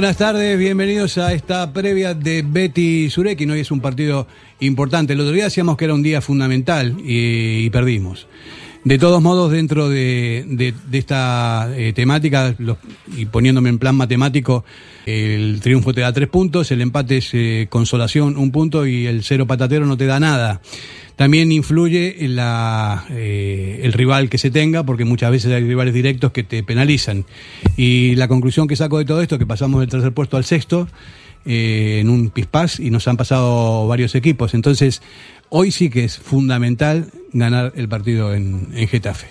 buenas tardes, bienvenidos a esta previa de Betty Surekin. Hoy es un partido importante. El otro día decíamos que era un día fundamental y, y perdimos. De todos modos, dentro de, de, esta eh, temática, los, y poniéndome en plan matemático, el triunfo te da tres puntos, el empate es eh, consolación un punto y el cero patatero no te da nada. También influye la, eh, el rival que se tenga, porque muchas veces hay rivales directos que te penalizan. Y la conclusión que saco de todo esto, que pasamos del tercer puesto al sexto, eh, en un pispás y nos han pasado varios equipos. Entonces, hoy sí que es fundamental ganar el partido en, en Getafe.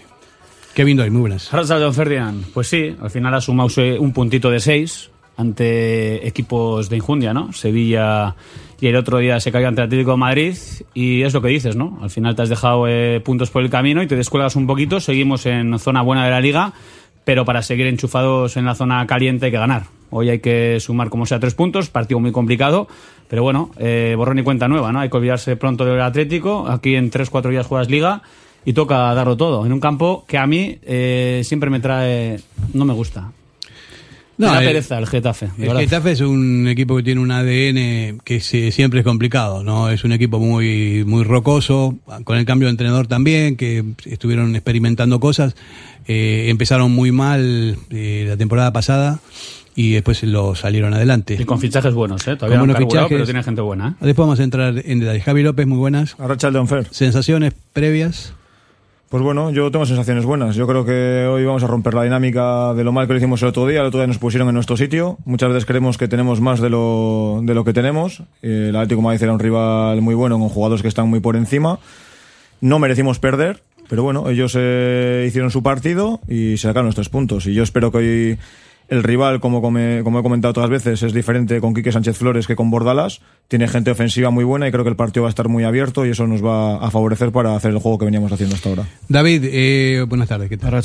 Kevin Doy, muy buenas. Gracias, don Ferdinand. Pues sí, al final ha sumado un puntito de seis ante equipos de Injundia, ¿no? Sevilla y el otro día se cayó ante Atlético de Madrid y es lo que dices, ¿no? Al final te has dejado eh, puntos por el camino y te descuelgas un poquito, seguimos en zona buena de la liga, pero para seguir enchufados en la zona caliente hay que ganar. Hoy hay que sumar como sea tres puntos, partido muy complicado, pero bueno, eh, borrón y cuenta nueva, ¿no? Hay que olvidarse pronto del Atlético, aquí en tres, cuatro días juegas liga y toca darlo todo, en un campo que a mí eh, siempre me trae, no me gusta. No, da pereza el Getafe. El verdad. Getafe es un equipo que tiene un ADN que se, siempre es complicado, ¿no? Es un equipo muy, muy rocoso, con el cambio de entrenador también, que estuvieron experimentando cosas. Eh, empezaron muy mal eh, la temporada pasada y después lo salieron adelante. Y con fichajes buenos, ¿eh? Todavía no han fichajes, pero tiene gente buena. ¿eh? Después vamos a entrar en detalle. Javi López, muy buenas. Arracha Fer. Sensaciones previas. Pues bueno, yo tengo sensaciones buenas. Yo creo que hoy vamos a romper la dinámica de lo mal que lo hicimos el otro día. El otro día nos pusieron en nuestro sitio. Muchas veces creemos que tenemos más de lo, de lo que tenemos. El Atlético Madrid era un rival muy bueno con jugadores que están muy por encima. No merecimos perder, pero bueno, ellos eh, hicieron su partido y sacaron los tres puntos. Y yo espero que hoy el rival, como, como, he comentado otras veces, es diferente con Quique Sánchez Flores que con Bordalas. Tiene gente ofensiva muy buena y creo que el partido va a estar muy abierto y eso nos va a favorecer para hacer el juego que veníamos haciendo hasta ahora. David, eh, buenas tardes. ¿qué tal?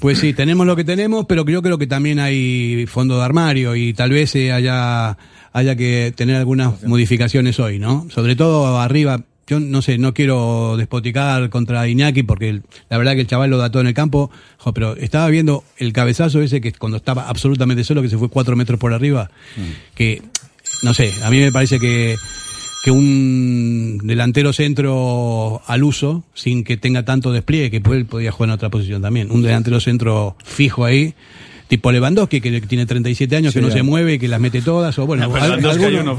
Pues sí, tenemos lo que tenemos, pero yo creo que también hay fondo de armario y tal vez eh, haya, haya que tener algunas modificaciones hoy, ¿no? Sobre todo arriba, yo no sé, no quiero despoticar contra Iñaki porque la verdad que el chaval lo dató en el campo, jo, pero estaba viendo el cabezazo ese que cuando estaba absolutamente solo, que se fue cuatro metros por arriba, mm. que, no sé, a mí me parece que, que un delantero centro al uso, sin que tenga tanto despliegue, que él podía jugar en otra posición también, un delantero centro fijo ahí, tipo Lewandowski, que tiene 37 años, sí, que no se mueve, que las mete todas, o bueno, no, alguno,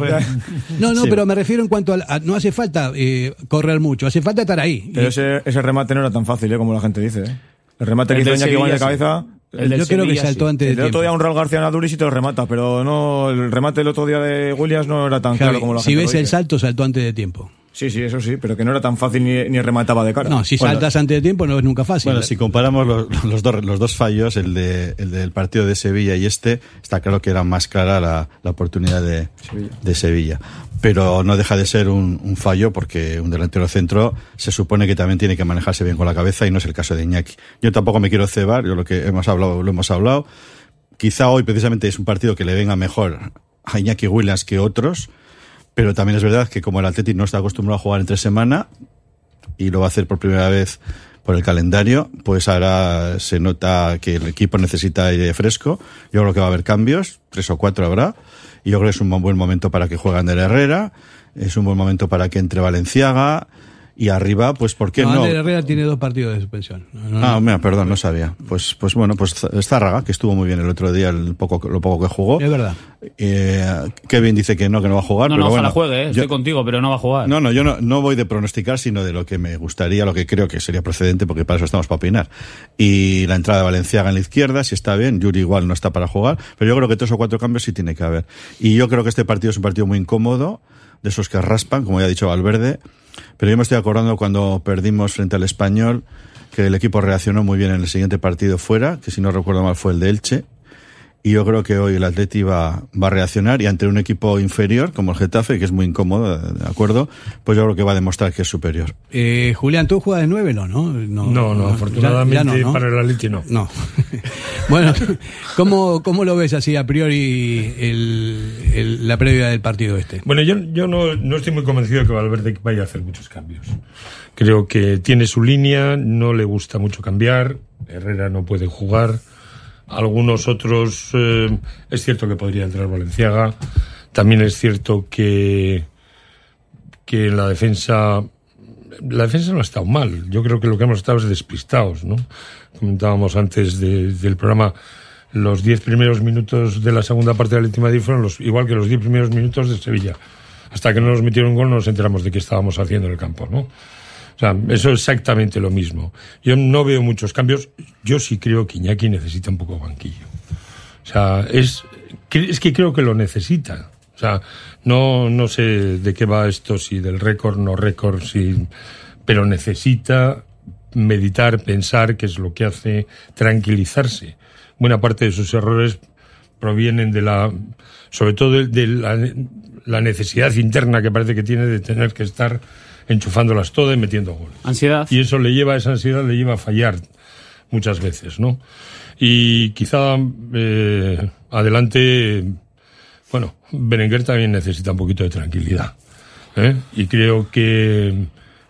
no, no, sí. pero me refiero en cuanto a, a no hace falta eh, correr mucho, hace falta estar ahí. Pero y, ese, ese, remate no era tan fácil, ¿eh? como la gente dice. ¿eh? El remate el que hizo Iñaki de cabeza... El yo creo que saltó antes de El otro día un Raúl García Naduris y te lo remata, pero no el remate el otro día de Williams no era tan Javi, claro como la si gente ves el salto, saltó antes de tiempo. Sí, sí, eso sí, pero que no era tan fácil ni, ni remataba de cara. No, si bueno, saltas antes de tiempo no es nunca fácil. Bueno, si comparamos los, los, dos, los dos fallos, el, de, el del partido de Sevilla y este, está claro que era más clara la, la oportunidad de Sevilla. de Sevilla. Pero no deja de ser un, un, fallo porque un delantero centro se supone que también tiene que manejarse bien con la cabeza y no es el caso de Iñaki. Yo tampoco me quiero cebar, yo lo que hemos hablado, lo hemos hablado. Quizá hoy precisamente es un partido que le venga mejor a Iñaki Williams que otros pero también es verdad que como el Athletic no está acostumbrado a jugar entre semana y lo va a hacer por primera vez por el calendario, pues ahora se nota que el equipo necesita aire fresco. Yo creo que va a haber cambios, tres o cuatro habrá. Y yo creo que es un buen momento para que juegue Ander Herrera, es un buen momento para que entre Valenciaga, y arriba, pues ¿por qué no? no? Herrera tiene dos partidos de suspensión. No, ah, mira, perdón, no sabía. Pues, pues bueno, pues Zárraga, que estuvo muy bien el otro día, el poco, lo poco que jugó. Es verdad. Eh, Kevin dice que no, que no va a jugar. No, pero no, bueno, ojalá juegue, eh. estoy yo, contigo, pero no va a jugar. No, no, yo no, no voy de pronosticar, sino de lo que me gustaría, lo que creo que sería procedente, porque para eso estamos para opinar. Y la entrada de Valenciaga en la izquierda, si está bien, Yuri igual no está para jugar, pero yo creo que tres o cuatro cambios sí tiene que haber. Y yo creo que este partido es un partido muy incómodo, de esos que raspan, como ya ha dicho Valverde. Pero yo me estoy acordando cuando perdimos frente al español, que el equipo reaccionó muy bien en el siguiente partido fuera, que si no recuerdo mal fue el de Elche. Y yo creo que hoy el Atleti va, va a reaccionar y ante un equipo inferior como el Getafe, que es muy incómodo, ¿de acuerdo? Pues yo creo que va a demostrar que es superior. Eh, Julián, ¿tú juegas de nueve no? No, no, no, no afortunadamente ya, ya no, ¿no? para el Atleti no. No. bueno, ¿cómo, ¿cómo lo ves así a priori el, el, la previa del partido este? Bueno, yo, yo no, no estoy muy convencido de que Valverde vaya a hacer muchos cambios. Creo que tiene su línea, no le gusta mucho cambiar. Herrera no puede jugar. Algunos otros, eh, es cierto que podría entrar Valenciaga. También es cierto que, que la defensa, la defensa no ha estado mal. Yo creo que lo que hemos estado es despistados, ¿no? Comentábamos antes del programa, los diez primeros minutos de la segunda parte de la última fueron los, igual que los diez primeros minutos de Sevilla. Hasta que no nos metieron gol no nos enteramos de qué estábamos haciendo en el campo, ¿no? O sea, eso es exactamente lo mismo. Yo no veo muchos cambios. Yo sí creo que Iñaki necesita un poco de banquillo. O sea, es, es que creo que lo necesita. O sea, no, no sé de qué va esto, si del récord, no récord, si, pero necesita meditar, pensar, que es lo que hace tranquilizarse. Buena parte de sus errores provienen de la, sobre todo de, la, la, necesidad interna que parece que tiene de tener que estar enchufándolas todas y metiendo goles. Ansiedad. Y eso le lleva, esa ansiedad le lleva a fallar muchas veces, ¿no? Y quizá eh, adelante, bueno, Berenguer también necesita un poquito de tranquilidad. ¿eh? Y creo que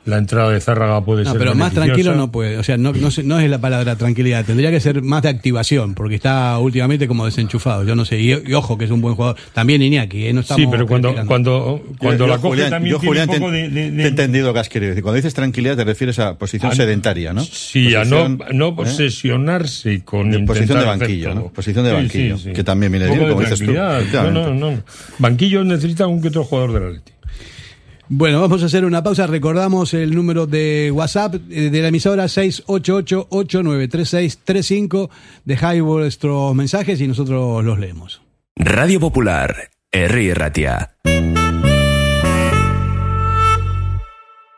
la entrada de Zárraga puede no, ser. Pero más tranquilo no puede. O sea, no, no, no, es la palabra tranquilidad. Tendría que ser más de activación, porque está últimamente como desenchufado. Yo no sé. Y, ojo, que es un buen jugador. También Iñaki, ¿eh? no estamos Sí, pero cuando, cuando, cuando la coge también yo, Julián, un poco de, de, Te he entendido lo que has querido decir. Cuando dices tranquilidad, te refieres a posición sedentaria, ¿no? Sí, a no, no ¿eh? obsesionarse con. De posición de banquillo, ¿no? Posición de banquillo. Sí, sí, que también viene bien, como dices tú. No, no, no. Banquillo necesita un que otro jugador de la Leti. Bueno, vamos a hacer una pausa. Recordamos el número de WhatsApp eh, de la emisora 688-893635. Dejáis vuestros mensajes y nosotros los leemos. Radio Popular, R. Ratia.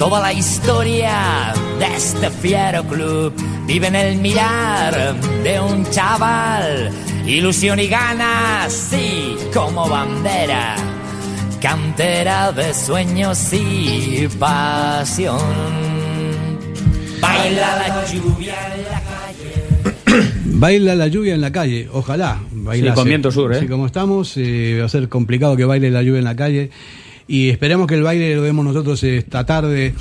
Toda la historia de este fiero club vive en el mirar de un chaval. Ilusión y ganas, sí, como bandera. Cantera de sueños y pasión. Baila la lluvia en la calle. Baila la lluvia en la calle, ojalá baila con viento sur, ¿eh? Así como estamos, eh, va a ser complicado que baile la lluvia en la calle. Y esperemos que el baile lo demos nosotros esta tarde.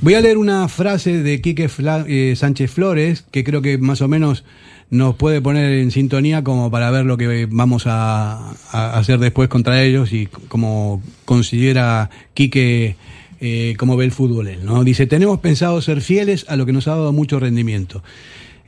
Voy a leer una frase de Quique eh, Sánchez Flores, que creo que más o menos nos puede poner en sintonía como para ver lo que vamos a, a hacer después contra ellos y como considera Quique eh, cómo ve el fútbol él, ¿no? Dice, tenemos pensado ser fieles a lo que nos ha dado mucho rendimiento.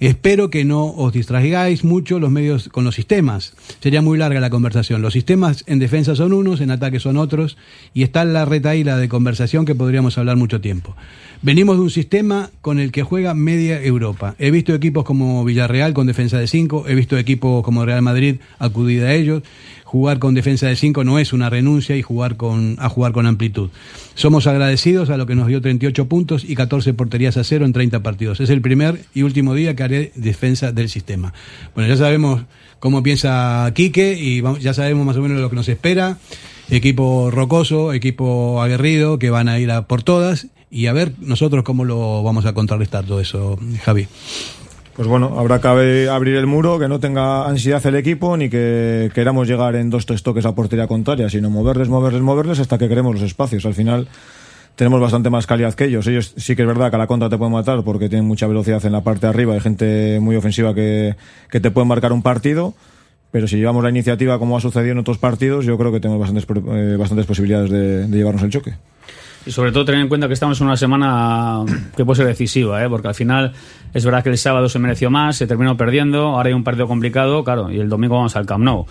Espero que no os distraigáis mucho los medios con los sistemas. Sería muy larga la conversación. Los sistemas en defensa son unos, en ataque son otros, y está la retaíla de conversación que podríamos hablar mucho tiempo. Venimos de un sistema con el que juega media Europa. He visto equipos como Villarreal con defensa de 5, he visto equipos como Real Madrid acudir a ellos. Jugar con defensa de 5 no es una renuncia y jugar con, a jugar con amplitud. Somos agradecidos a lo que nos dio 38 puntos y 14 porterías a cero en 30 partidos. Es el primer y último día que haré defensa del sistema. Bueno, ya sabemos cómo piensa Quique y vamos- ya sabemos más o menos lo que nos espera. Equipo rocoso, equipo aguerrido, que van a ir a por todas. Y a ver nosotros cómo lo vamos a contrarrestar todo eso, Javi. Pues bueno, habrá que abrir el muro, que no tenga ansiedad el equipo, ni que queramos llegar en dos tres toques a portería contraria, sino moverles, moverles, moverles hasta que creemos los espacios. Al final tenemos bastante más calidad que ellos. Ellos sí que es verdad que a la contra te pueden matar porque tienen mucha velocidad en la parte de arriba, hay gente muy ofensiva que, que te puede marcar un partido. Pero si llevamos la iniciativa como ha sucedido en otros partidos, yo creo que tenemos bastantes, eh, bastantes posibilidades de, de llevarnos el choque. Y sobre todo tener en cuenta que estamos en una semana que puede ser decisiva, ¿eh? porque al final es verdad que el sábado se mereció más, se terminó perdiendo, ahora hay un partido complicado, claro, y el domingo vamos al Camp Nou.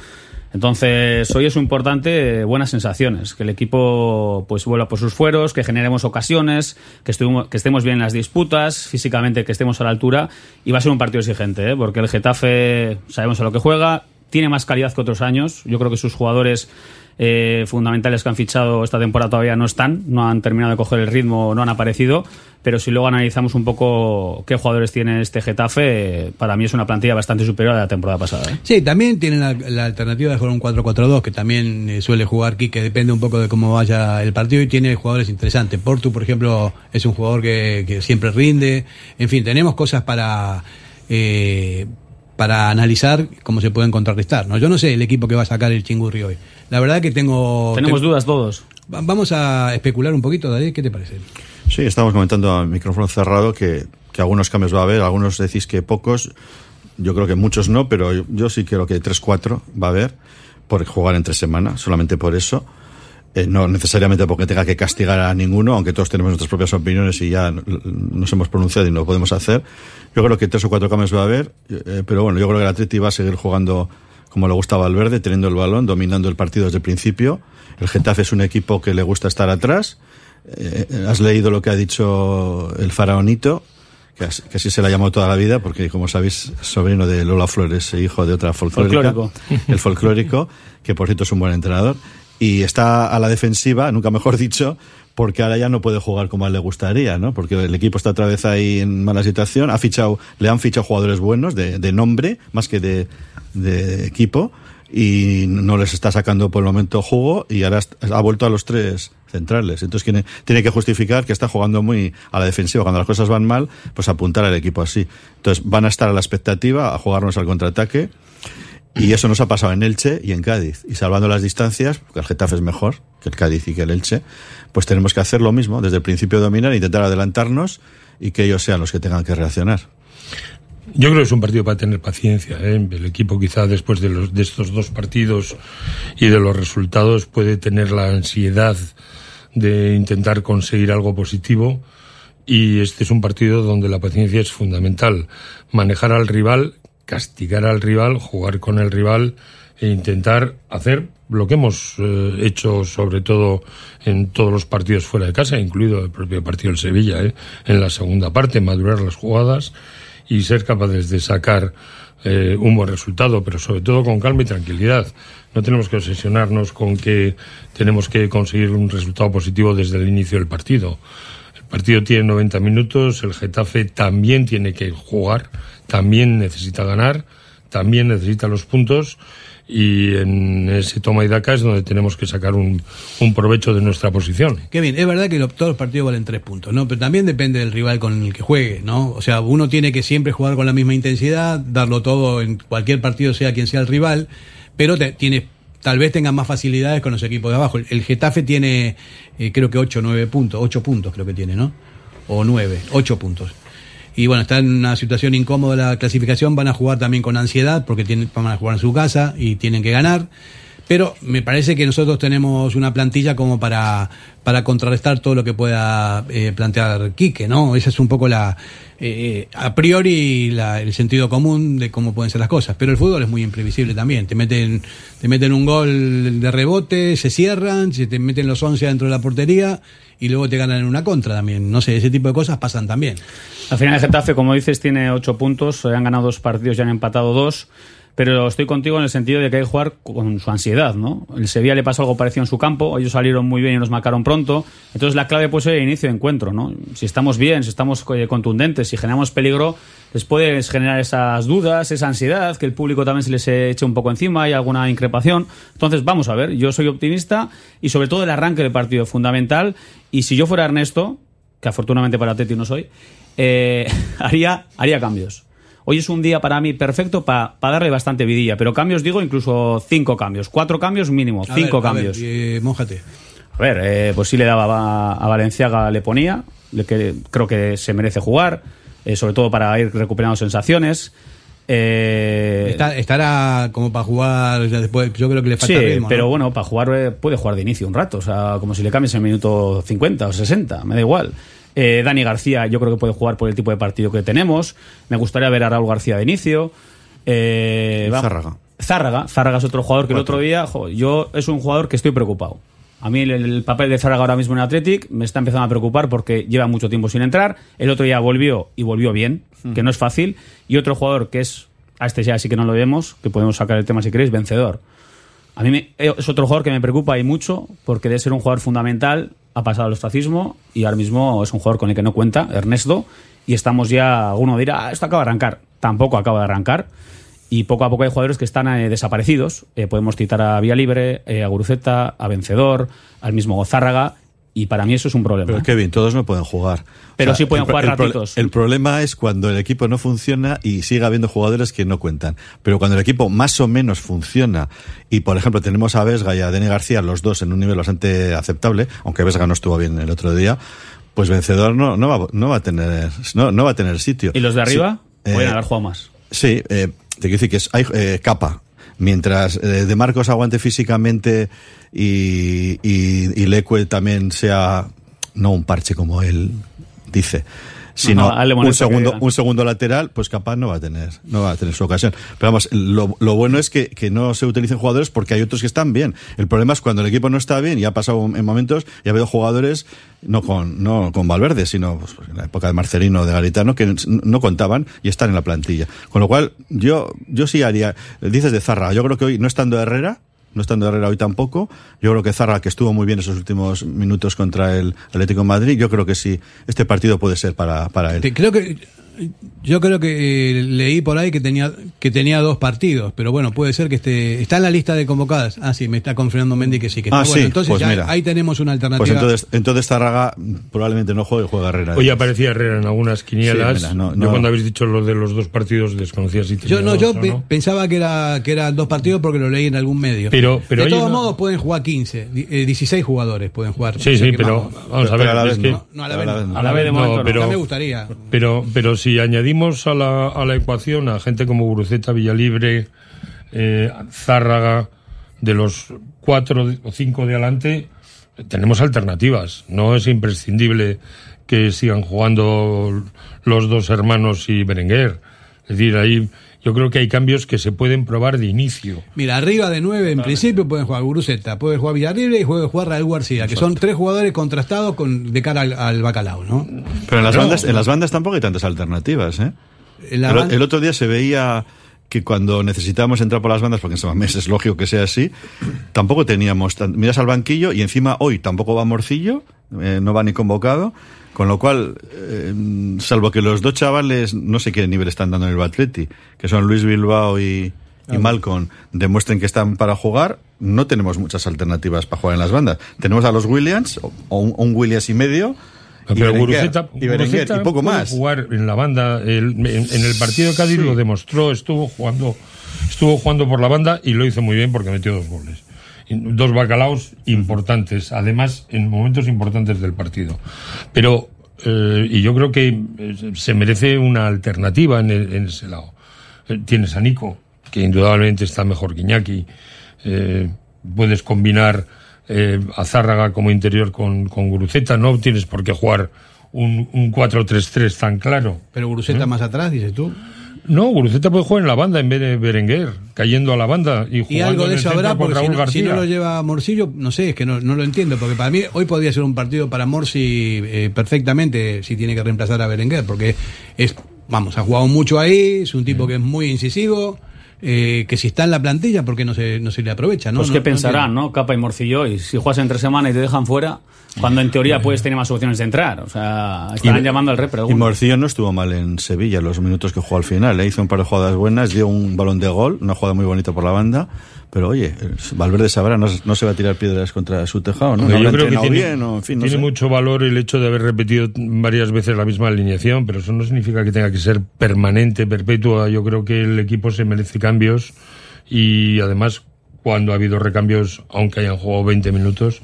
Entonces, hoy es importante buenas sensaciones, que el equipo pues vuelva por sus fueros, que generemos ocasiones, que, que estemos bien en las disputas, físicamente que estemos a la altura, y va a ser un partido exigente, ¿eh? porque el Getafe sabemos a lo que juega, tiene más calidad que otros años, yo creo que sus jugadores eh, fundamentales que han fichado esta temporada todavía no están, no han terminado de coger el ritmo, no han aparecido, pero si luego analizamos un poco qué jugadores tiene este Getafe, para mí es una plantilla bastante superior a la temporada pasada. ¿eh? Sí, también tienen la, alternativa de jugar un 4-4-2, que también eh, suele jugar Quique, depende un poco de cómo vaya el partido y tiene jugadores interesantes. Portu, por ejemplo, es un jugador que, que siempre rinde. En fin, tenemos cosas para para analizar cómo se pueden contrarrestar. ¿no? Yo no sé el equipo que va a sacar el Chingurri hoy. La verdad que tengo... Tenemos te- dudas todos. Va- Vamos a especular un poquito, David, ¿qué te parece? Sí, estamos comentando a micrófono cerrado que, que algunos cambios va a haber, algunos decís que pocos, yo creo que muchos no, pero yo, yo sí creo que 3-4 va a haber por jugar entre semana, solamente por eso. Eh, no necesariamente porque tenga que castigar a ninguno, aunque todos tenemos nuestras propias opiniones y ya nos hemos pronunciado y no lo podemos hacer. Yo creo que tres o cuatro cambios va a haber, eh, pero bueno, yo creo que el Atleti va a seguir jugando como le gusta a Valverde, teniendo el balón, dominando el partido desde el principio. El Getafe es un equipo que le gusta estar atrás. Eh, has leído lo que ha dicho el faraonito, que as- que así se le ha llamado toda la vida, porque como sabéis, sobrino de Lola Flores, hijo de otra folclórica. Folclórico. El folclórico, que por cierto es un buen entrenador. Y está a la defensiva, nunca mejor dicho, porque ahora ya no puede jugar como le gustaría, ¿no? Porque el equipo está otra vez ahí en mala situación. Ha fichado, le han fichado jugadores buenos, de, de nombre, más que de, de equipo, y no les está sacando por el momento jugo, y ahora ha vuelto a los tres centrales. Entonces tiene, tiene que justificar que está jugando muy a la defensiva. Cuando las cosas van mal, pues apuntar al equipo así. Entonces van a estar a la expectativa, a jugarnos al contraataque. Y eso nos ha pasado en Elche y en Cádiz. Y salvando las distancias, porque el Getafe es mejor que el Cádiz y que el Elche, pues tenemos que hacer lo mismo, desde el principio dominar, intentar adelantarnos y que ellos sean los que tengan que reaccionar. Yo creo que es un partido para tener paciencia. ¿eh? El equipo quizá después de, estos dos partidos y de los resultados puede tener la ansiedad de intentar conseguir algo positivo y este es un partido donde la paciencia es fundamental. Manejar al rival, castigar al rival, jugar con el rival e intentar hacer lo que hemos eh, hecho sobre todo en todos los partidos fuera de casa, incluido el propio partido del Sevilla, ¿eh? en la segunda parte, madurar las jugadas y ser capaces de sacar eh, un buen resultado, pero sobre todo con calma y tranquilidad. No tenemos que obsesionarnos con que tenemos que conseguir un resultado positivo desde el inicio del partido. El partido tiene 90 minutos, el Getafe también tiene que jugar, también necesita ganar, también necesita los puntos y en ese toma y daca es donde tenemos que sacar un, un provecho de nuestra posición. Qué bien, es verdad que todos los partidos valen tres puntos, ¿no? Pero también depende del rival con el que juegue, ¿no? O sea, uno tiene que siempre jugar con la misma intensidad, darlo todo en cualquier partido, sea quien sea el rival, pero te- tal vez tengan más facilidades con los equipos de abajo. El, Getafe tiene, eh, creo que 8 9 puntos, 8 puntos creo que tiene, ¿no? O 9, 8 puntos. Y bueno, está en una situación incómoda la clasificación, van a jugar también con ansiedad porque tienen, van a jugar en su casa y tienen que ganar. Pero me parece que nosotros tenemos una plantilla como para, para contrarrestar todo lo que pueda eh, plantear Quique, ¿no? Esa es un poco la, eh, a priori la- el sentido común de cómo pueden ser las cosas. Pero el fútbol es muy imprevisible también. Te meten, te meten un gol de rebote, se cierran, se te meten los 11 dentro de la portería y luego te ganan en una contra también. No sé, ese tipo de cosas pasan también. Al final el Getafe, como dices, tiene ocho puntos, han ganado dos partidos y han empatado dos. Pero estoy contigo en el sentido de que hay que jugar con su ansiedad, ¿no? El Sevilla le pasó algo parecido en su campo, ellos salieron muy bien y nos marcaron pronto. Entonces la clave puede ser el inicio de encuentro, ¿no? Si estamos bien, si estamos eh, contundentes, si generamos peligro, les puedes generar esas dudas, esa ansiedad, que el público también se les eche un poco encima y alguna increpación. Entonces, vamos a ver, yo soy optimista y sobre todo el arranque del partido es fundamental. Y si yo fuera Ernesto, que afortunadamente para Teti no soy, eh, haría, haría cambios. Hoy es un día para mí perfecto para darle bastante vidilla, pero cambios digo incluso cinco cambios, cuatro cambios mínimo, A cinco ver, a ver, cambios. eh, mójate. A ver, eh, pues sí le daba a, a Valenciaga, le ponía, le que, creo que se merece jugar, eh, sobre todo para ir recuperando sensaciones. Eh, Está- estará como para jugar ya después. Yo creo que le sí, falta ritmo. pero ¿no? bueno, para jugar eh, puede jugar de inicio un rato, o sea, como si le cambies en el minuto 50 o 60, me da igual. Eh, Dani García yo creo que puede jugar por el tipo de partido que tenemos. Me gustaría ver a Raúl García de inicio. Eh, Zárraga. Zárraga. Zárraga es otro jugador que el otro día, jo, yo es un jugador que estoy preocupado. A mí el, el papel de Zárraga ahora mismo en Athletic me está empezando a preocupar porque lleva mucho tiempo sin entrar. El otro día volvió y volvió bien, que no es fácil. Y otro jugador que es, a este ya sí que no lo vemos, que podemos sacar el tema si queréis, vencedor. A mí me- eh, es otro jugador que me preocupa y mucho porque de ser un jugador fundamental ha pasado al ostracismo y ahora mismo es un jugador con el que no cuenta, Ernesto, y estamos ya, alguno dirá, "Ah, esto acaba de arrancar. Tampoco acaba de arrancar. Y poco a poco hay jugadores que están eh, desaparecidos. Eh, podemos citar a Vía Libre, eh, a Guruceta, a Vencedor, al mismo Gozárraga. Y para mí eso es un problema. Pero Kevin, todos no pueden jugar. Pero sí pueden el jugar el ratitos. El problema es cuando el equipo no funciona y sigue habiendo jugadores que no cuentan. Pero cuando el equipo más o menos funciona y, por ejemplo, tenemos a Vesga y a Deni García, los dos en un nivel bastante aceptable, aunque Vesga no estuvo bien el otro día, pues vencedor no, no, va, no va a tener no, no va a tener sitio. ¿Y los de arriba? Sí, Pueden eh, haber jugado más. Sí, eh, te quiero decir que es, hay eh, capa. Mientras eh, De Marcos aguante físicamente y, y, y Leque también sea, no un parche como él dice, sino un, segundo, un segundo lateral, pues capaz no va a tener, no va a tener su ocasión. Pero vamos, lo, lo bueno es que, que no se utilicen jugadores porque hay otros que están bien. El problema es cuando el equipo no está bien y ha pasado en momentos y ha habido jugadores, no con, no con Valverde, sino pues, en la época de Marcelino, de Garitano, que no contaban y están en la plantilla. Con lo cual, yo, yo sí haría, dices de Zarra, yo creo que hoy no estando Herrera, no estando Herrera hoy tampoco. Yo creo que Zarra, que estuvo muy bien esos últimos minutos contra el Atlético Madrid, yo creo que sí, este partido puede ser para, para él. Creo que yo creo que eh, leí por ahí que tenía que tenía dos partidos, pero bueno, puede ser que esté está en la lista de convocadas. Ah, sí, me está confirmando Mendy que sí que Ah. Bueno, sí, entonces pues ya mira. ahí tenemos una alternativa. Pues entonces, entonces Zarraga probablemente no juegue y juega Herrera. Hoy aparecía Herrera en algunas quinielas. Sí, mira, no, Yo no. cuando habéis dicho lo de los dos partidos desconocía si tenía yo no, dos yo o pe- no. pensaba que era que eran dos partidos porque lo leí en algún medio. Pero- pero de todos modos pueden jugar 15, di- eh, 16 jugadores pueden jugar. Sí, O sea sí, pero vamos a ver. pero a la es vez que- no. A la vez no. A la vez de No, momento no. pero- Ya me gustaría. Pero, pero si añadimos a la, a la ecuación a gente como Guruceta, Villalibre, eh, Zárraga, de los cuatro o cinco de adelante, tenemos alternativas. No es imprescindible que sigan jugando los dos hermanos y Berenguer. Es decir, ahí yo creo que hay cambios que se pueden probar de inicio. Mira, arriba de 9 en principio pueden jugar Guruceta, puede jugar Villarreal y puede jugar Raúl García, que son tres jugadores contrastados con de cara al, al bacalao, ¿no? Pero en las, No. bandas, en las bandas tampoco hay tantas alternativas, ¿eh? El, otro día se veía que cuando necesitábamos entrar por las bandas, porque en San Mamés es lógico que sea así, tampoco teníamos. tan- Miras al banquillo y encima hoy tampoco va Morcillo, eh, no va ni convocado, con lo cual, eh, salvo que los dos chavales, no sé qué nivel están dando en el Batleti, que son Luis Bilbao y, y Malcolm demuestren que están para jugar, no tenemos muchas alternativas para jugar en las bandas. Tenemos a los Williams, o un, un Williams y medio, y Pero Guruceta, y, Berenguer, y poco más. jugar en la banda. el- en, en el partido de Cádiz lo demostró, estuvo jugando, estuvo jugando por la banda y lo hizo muy bien porque metió dos goles. Dos bacalaos importantes, además en momentos importantes del partido. Pero, eh, y yo creo que eh, se merece una alternativa en, el- en ese lado. Eh, Tienes a Nico, que indudablemente está mejor que Iñaki. Eh, puedes combinar eh, a Zárraga como interior con, con Guruceta. No tienes por qué jugar un, un 4-3-3 tan claro. Pero Guruceta más atrás, dices tú. No, Guruceta puede jugar en la banda en vez de Berenguer, cayendo a la banda y jugando Y algo en de el eso habrá, porque si Raúl no, si García. no lo lleva Morcillo, no sé, es que no, no lo entiendo, porque para mí hoy podría ser un partido para Morsi eh, perfectamente si tiene que reemplazar a Berenguer, porque es, vamos, ha jugado mucho ahí, es un tipo que es muy incisivo, eh, que si está en la plantilla, ¿por qué no se, no se le aprovecha? ¿no? Pues qué no pensarán. ¿no? Capa y Morcillo. Y si juegas entre semana y te dejan fuera, cuando en teoría puedes tener más opciones de entrar. O sea, estarán Y- llamando al repre. Y. Morcillo no estuvo mal en Sevilla los minutos que jugó al final. ¿eh? Hizo un par de jugadas buenas, dio un balón de gol, una jugada muy bonita por la banda. Pero oye, Valverde sabrá, no, no se va a tirar piedras contra su tejado, ¿no? Yo creo que tiene, bien, o, en fin, no tiene mucho valor el hecho de haber repetido varias veces la misma alineación, pero eso no significa que tenga que ser permanente, perpetua. Yo creo que el equipo se merece cambios y además cuando ha habido recambios, aunque hayan jugado 20 minutos,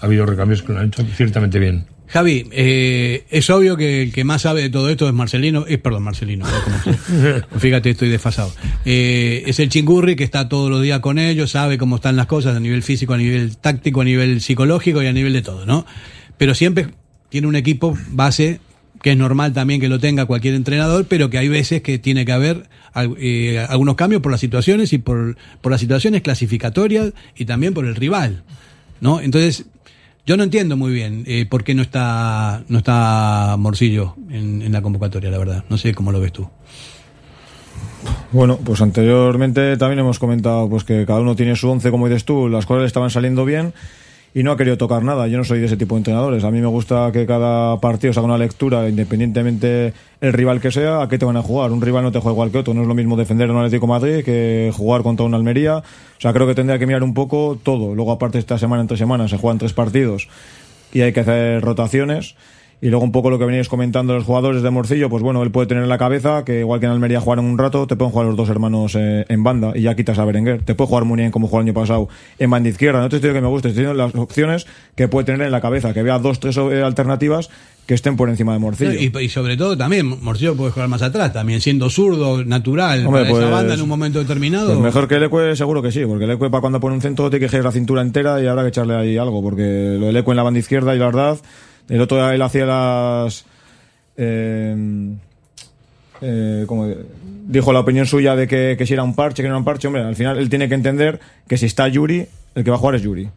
ha habido recambios que lo han hecho ciertamente bien. Javi, eh, es obvio que el que más sabe de todo esto es Marcelino, eh, perdón, Marcelino, no, como fíjate, estoy desfasado. Eh, es el chingurri que está todos los días con ellos, sabe cómo están las cosas a nivel físico, a nivel táctico, a nivel psicológico y a nivel de todo, ¿no? Pero siempre tiene un equipo base que es normal también que lo tenga cualquier entrenador, pero que hay veces que tiene que haber eh, algunos cambios por las situaciones y por, por las situaciones clasificatorias y también por el rival, ¿no? Entonces, yo no entiendo muy bien eh, por qué no está no está Morcillo en, la convocatoria, la verdad. No sé cómo lo ves tú. Bueno, pues anteriormente también hemos comentado pues que cada uno tiene su once, como dices tú, las le estaban saliendo bien y no ha querido tocar nada. Yo no soy de ese tipo de entrenadores. A mí me gusta que cada partido se haga una lectura, independientemente el rival que sea, a qué te van a jugar. Un rival no te juega igual que otro. No es lo mismo defender un Atlético Madrid que jugar contra un Almería. O sea, creo que tendría que mirar un poco todo. Luego, aparte, esta semana entre semanas se juegan tres partidos y hay que hacer rotaciones. Y luego un poco lo que veníais comentando los jugadores de Morcillo, pues bueno, él puede tener en la cabeza que igual que en Almería jugaron un rato, te pueden jugar los dos hermanos eh, en banda y ya quitas a Berenguer. Te puede jugar muy bien como jugó el año pasado en banda izquierda. No te estoy diciendo que me guste, estoy diciendo las opciones que puede tener en la cabeza, que vea dos, tres eh, alternativas que estén por encima de Morcillo. Y, y sobre todo también, Morcillo puede jugar más atrás, también siendo zurdo, natural, Hombre, para pues- esa banda en un momento determinado. Pues mejor que el Ecue seguro que sí, porque el Ecue para cuando pone un centro tiene que girar la cintura entera y habrá que echarle ahí algo, porque lo del Ecue en la banda izquierda y la verdad, el otro día él hacía las... Eh, eh, como dijo la opinión suya de que, que si era un parche, que no era un parche, hombre, al final él tiene que entender que si está Yuri, el que va a jugar es Yuri.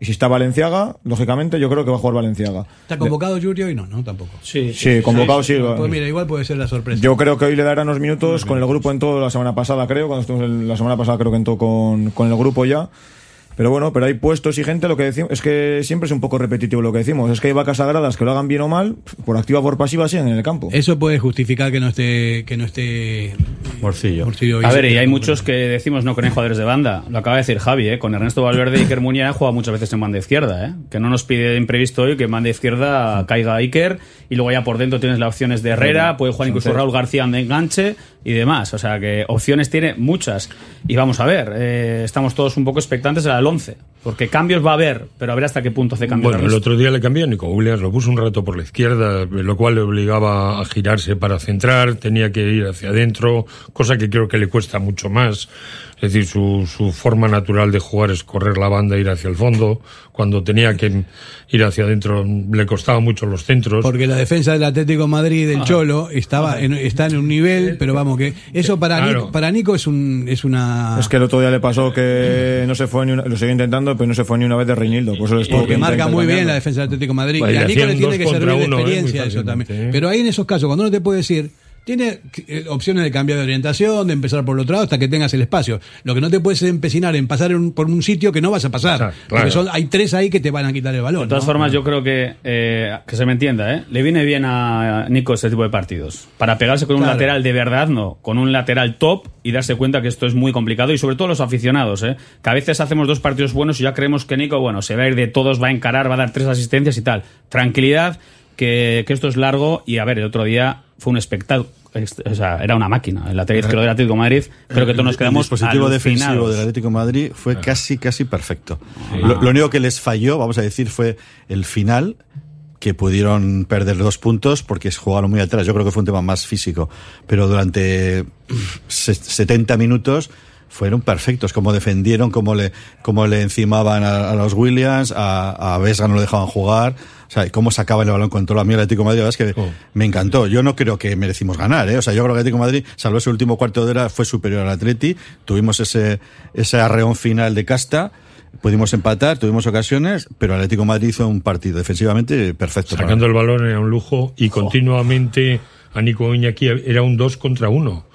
Y si está Valenciaga, lógicamente yo creo que va a jugar Valenciaga. ¿Está convocado Yuri hoy? No, no, tampoco. Sí, Sí, convocado sí. Pues mira, igual puede ser la sorpresa. Yo creo que hoy le darán unos minutos con el grupo en todo la semana pasada, creo. Cuando estuvimos el- la semana pasada, creo que entró con, con el grupo ya. Pero bueno, pero hay puestos y gente, lo que decimos, es que siempre es un poco repetitivo lo que decimos. Es que hay vacas sagradas que lo hagan bien o mal, por activa o por pasiva, siguen en el campo. Eso puede justificar que no esté que no esté Morcillo. Morcillo. A ver, y hay muchos que decimos no con jugadores de banda. Lo acaba de decir Javi, ¿eh? con Ernesto Valverde y Iker Muñoz han jugado muchas veces en banda izquierda. ¿eh? Que no nos pide de imprevisto hoy que en banda izquierda caiga Iker y luego ya por dentro tienes las opciones de Herrera, puede jugar incluso Raúl García de enganche y demás. O sea que opciones tiene muchas. Y vamos a ver, eh, estamos todos un poco expectantes al 11. Porque cambios va a haber, pero a ver hasta qué punto hace cambios. Bueno, el otro día le cambió a Nico Williams, lo puso un rato por la izquierda, lo cual le obligaba a girarse para centrar, tenía que ir hacia adentro, cosa que creo que le cuesta mucho más. Es decir, su, su forma natural de jugar es correr la banda e ir hacia el fondo. Cuando tenía que ir hacia adentro le costaba mucho los centros. Porque la defensa del Atlético de Madrid del Ah. Cholo estaba en, está en un nivel, pero vamos que eso para Claro. Nico, para Nico es un es una Es que el otro día le pasó que no se fue ni una, lo sigue intentando, pero no se fue ni una vez de Reinildo. Por eso porque que marca muy bien la defensa del Atlético de Madrid Pues y a Nico le tiene que servir de uno, ¿eh? experiencia Muy eso también. ¿eh? Pero ahí en esos casos cuando uno te puede decir tiene eh, opciones de cambiar de orientación, de empezar por el otro lado hasta que tengas el espacio. Lo que no te puedes empecinar en pasar en- por un sitio que no vas a pasar. Claro, Porque son, hay tres ahí que te van a quitar el balón. De todas ¿no? formas, yo creo que, eh, que se me entienda, ¿eh? le viene bien a Nico este tipo de partidos. Para pegarse con un lateral de verdad, no. Con un lateral top y darse cuenta que esto es muy complicado. Y sobre todo los aficionados, ¿eh? que a veces hacemos dos partidos buenos y ya creemos que Nico, bueno, se va a ir de todos, va a encarar, va a dar tres asistencias y tal. Tranquilidad, que, que esto es largo. Y a ver, el otro día fue un espectáculo. O sea, era una máquina. El lateral izquierdo del Atlético de Madrid. Creo que todos nos El quedamos dispositivo defensivo alucinados. del Atlético de Madrid fue casi, casi perfecto. Lo, lo único que les falló, vamos a decir, fue el final, que pudieron perder dos puntos porque jugaron muy atrás. Yo creo que fue un tema más físico. Pero durante se- 70 minutos fueron perfectos, como defendieron, como le, como le encimaban a, a los Williams, a, a Vesga no lo dejaban jugar, sea, cómo sacaban el balón con todo. A mí el Atlético de Madrid, la verdad es que me encantó. Yo no creo que merecimos ganar, ¿eh? O sea, yo creo que el Atlético de Madrid, salvo ese último cuarto de hora, fue superior al Atleti. Tuvimos ese, ese arreón final de casta. Pudimos empatar, tuvimos ocasiones, pero el Atlético de Madrid hizo un partido defensivamente perfecto. Sacando el balón era un lujo y continuamente a Nico Iñaki era un 2 contra 1.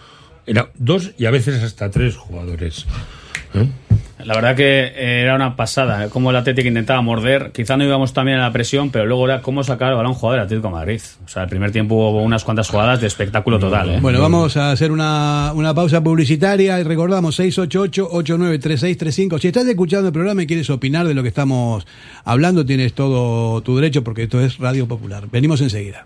Era dos y a veces hasta tres jugadores. ¿Eh? La verdad que era una pasada, ¿eh? como el Atlético intentaba morder. Quizá no íbamos también a la presión, pero luego era cómo sacar el balón jugador del Atlético Madrid. O sea, el primer tiempo hubo unas cuantas jugadas de espectáculo total. ¿eh? Bueno, vamos a hacer una, una pausa publicitaria y recordamos 688-893635. Si estás escuchando el programa y quieres opinar de lo que estamos hablando, tienes todo tu derecho porque esto es Radio Popular. Venimos enseguida.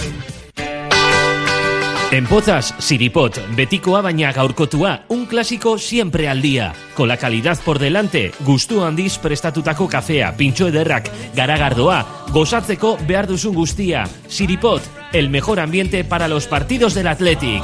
En Pozas, Siripot, betikoa baina gaurkotua, un clásico siempre al día. Con la calidad por delante, gustu handiz prestatutako kafea, pintxo ederrak, garagardoa, gozatzeko behar duzun guztia. Siripot, el mejor ambiente para los partidos del Athletic.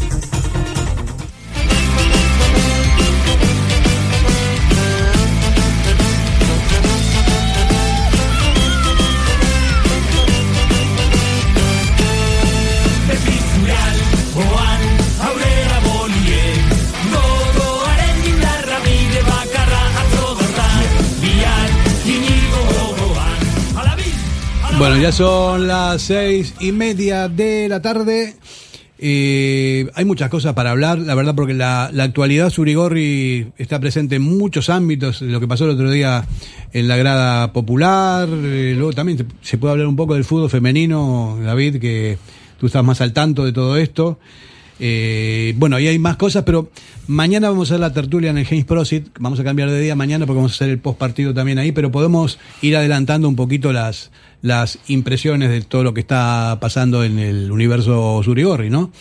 Bueno, ya son las seis y media de la tarde. Eh, hay muchas cosas para hablar, la verdad, porque la, la actualidad Surigorri está presente en muchos ámbitos. Lo que pasó el otro día en la grada popular. eh, luego también se, puede hablar un poco del fútbol femenino, David, que tú estás más al tanto de todo esto. Eh, bueno, ahí hay más cosas, pero mañana vamos a hacer la tertulia en el James Prosit. Vamos a cambiar de día mañana porque vamos a hacer el post partido también ahí, pero podemos ir adelantando un poquito las, las impresiones de todo lo que está pasando en el universo Surigorri, ¿no?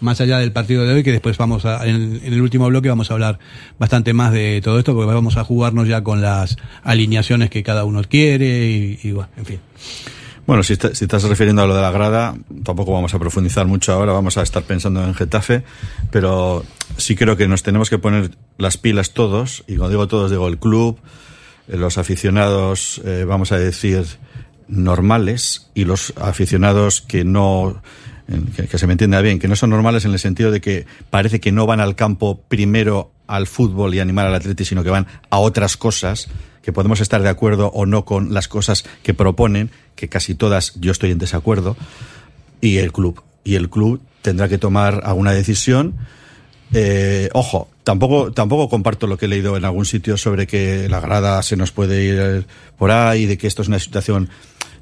Más allá del partido de hoy, que después vamos a, en, el último bloque vamos a hablar bastante más de todo esto, porque vamos a jugarnos ya con las alineaciones que cada uno quiere y, bueno, en fin. Bueno, si, si estás refiriendo a lo de la grada, tampoco vamos a profundizar mucho ahora, vamos a estar pensando en Getafe, pero sí creo que nos tenemos que poner las pilas todos, y cuando digo todos, digo el club, eh, los aficionados, eh, vamos a decir, normales, y los aficionados que no, que, se me entienda bien, que no son normales en el sentido de que parece que no van al campo primero al fútbol y animar al atleti, sino que van a otras cosas, que podemos estar de acuerdo o no con las cosas que proponen, que casi todas yo estoy en desacuerdo, y el club. Y el club tendrá que tomar alguna decisión. Eh, ojo, tampoco, tampoco comparto lo que he leído en algún sitio sobre que la grada se nos puede ir por ahí, de que esto es una situación.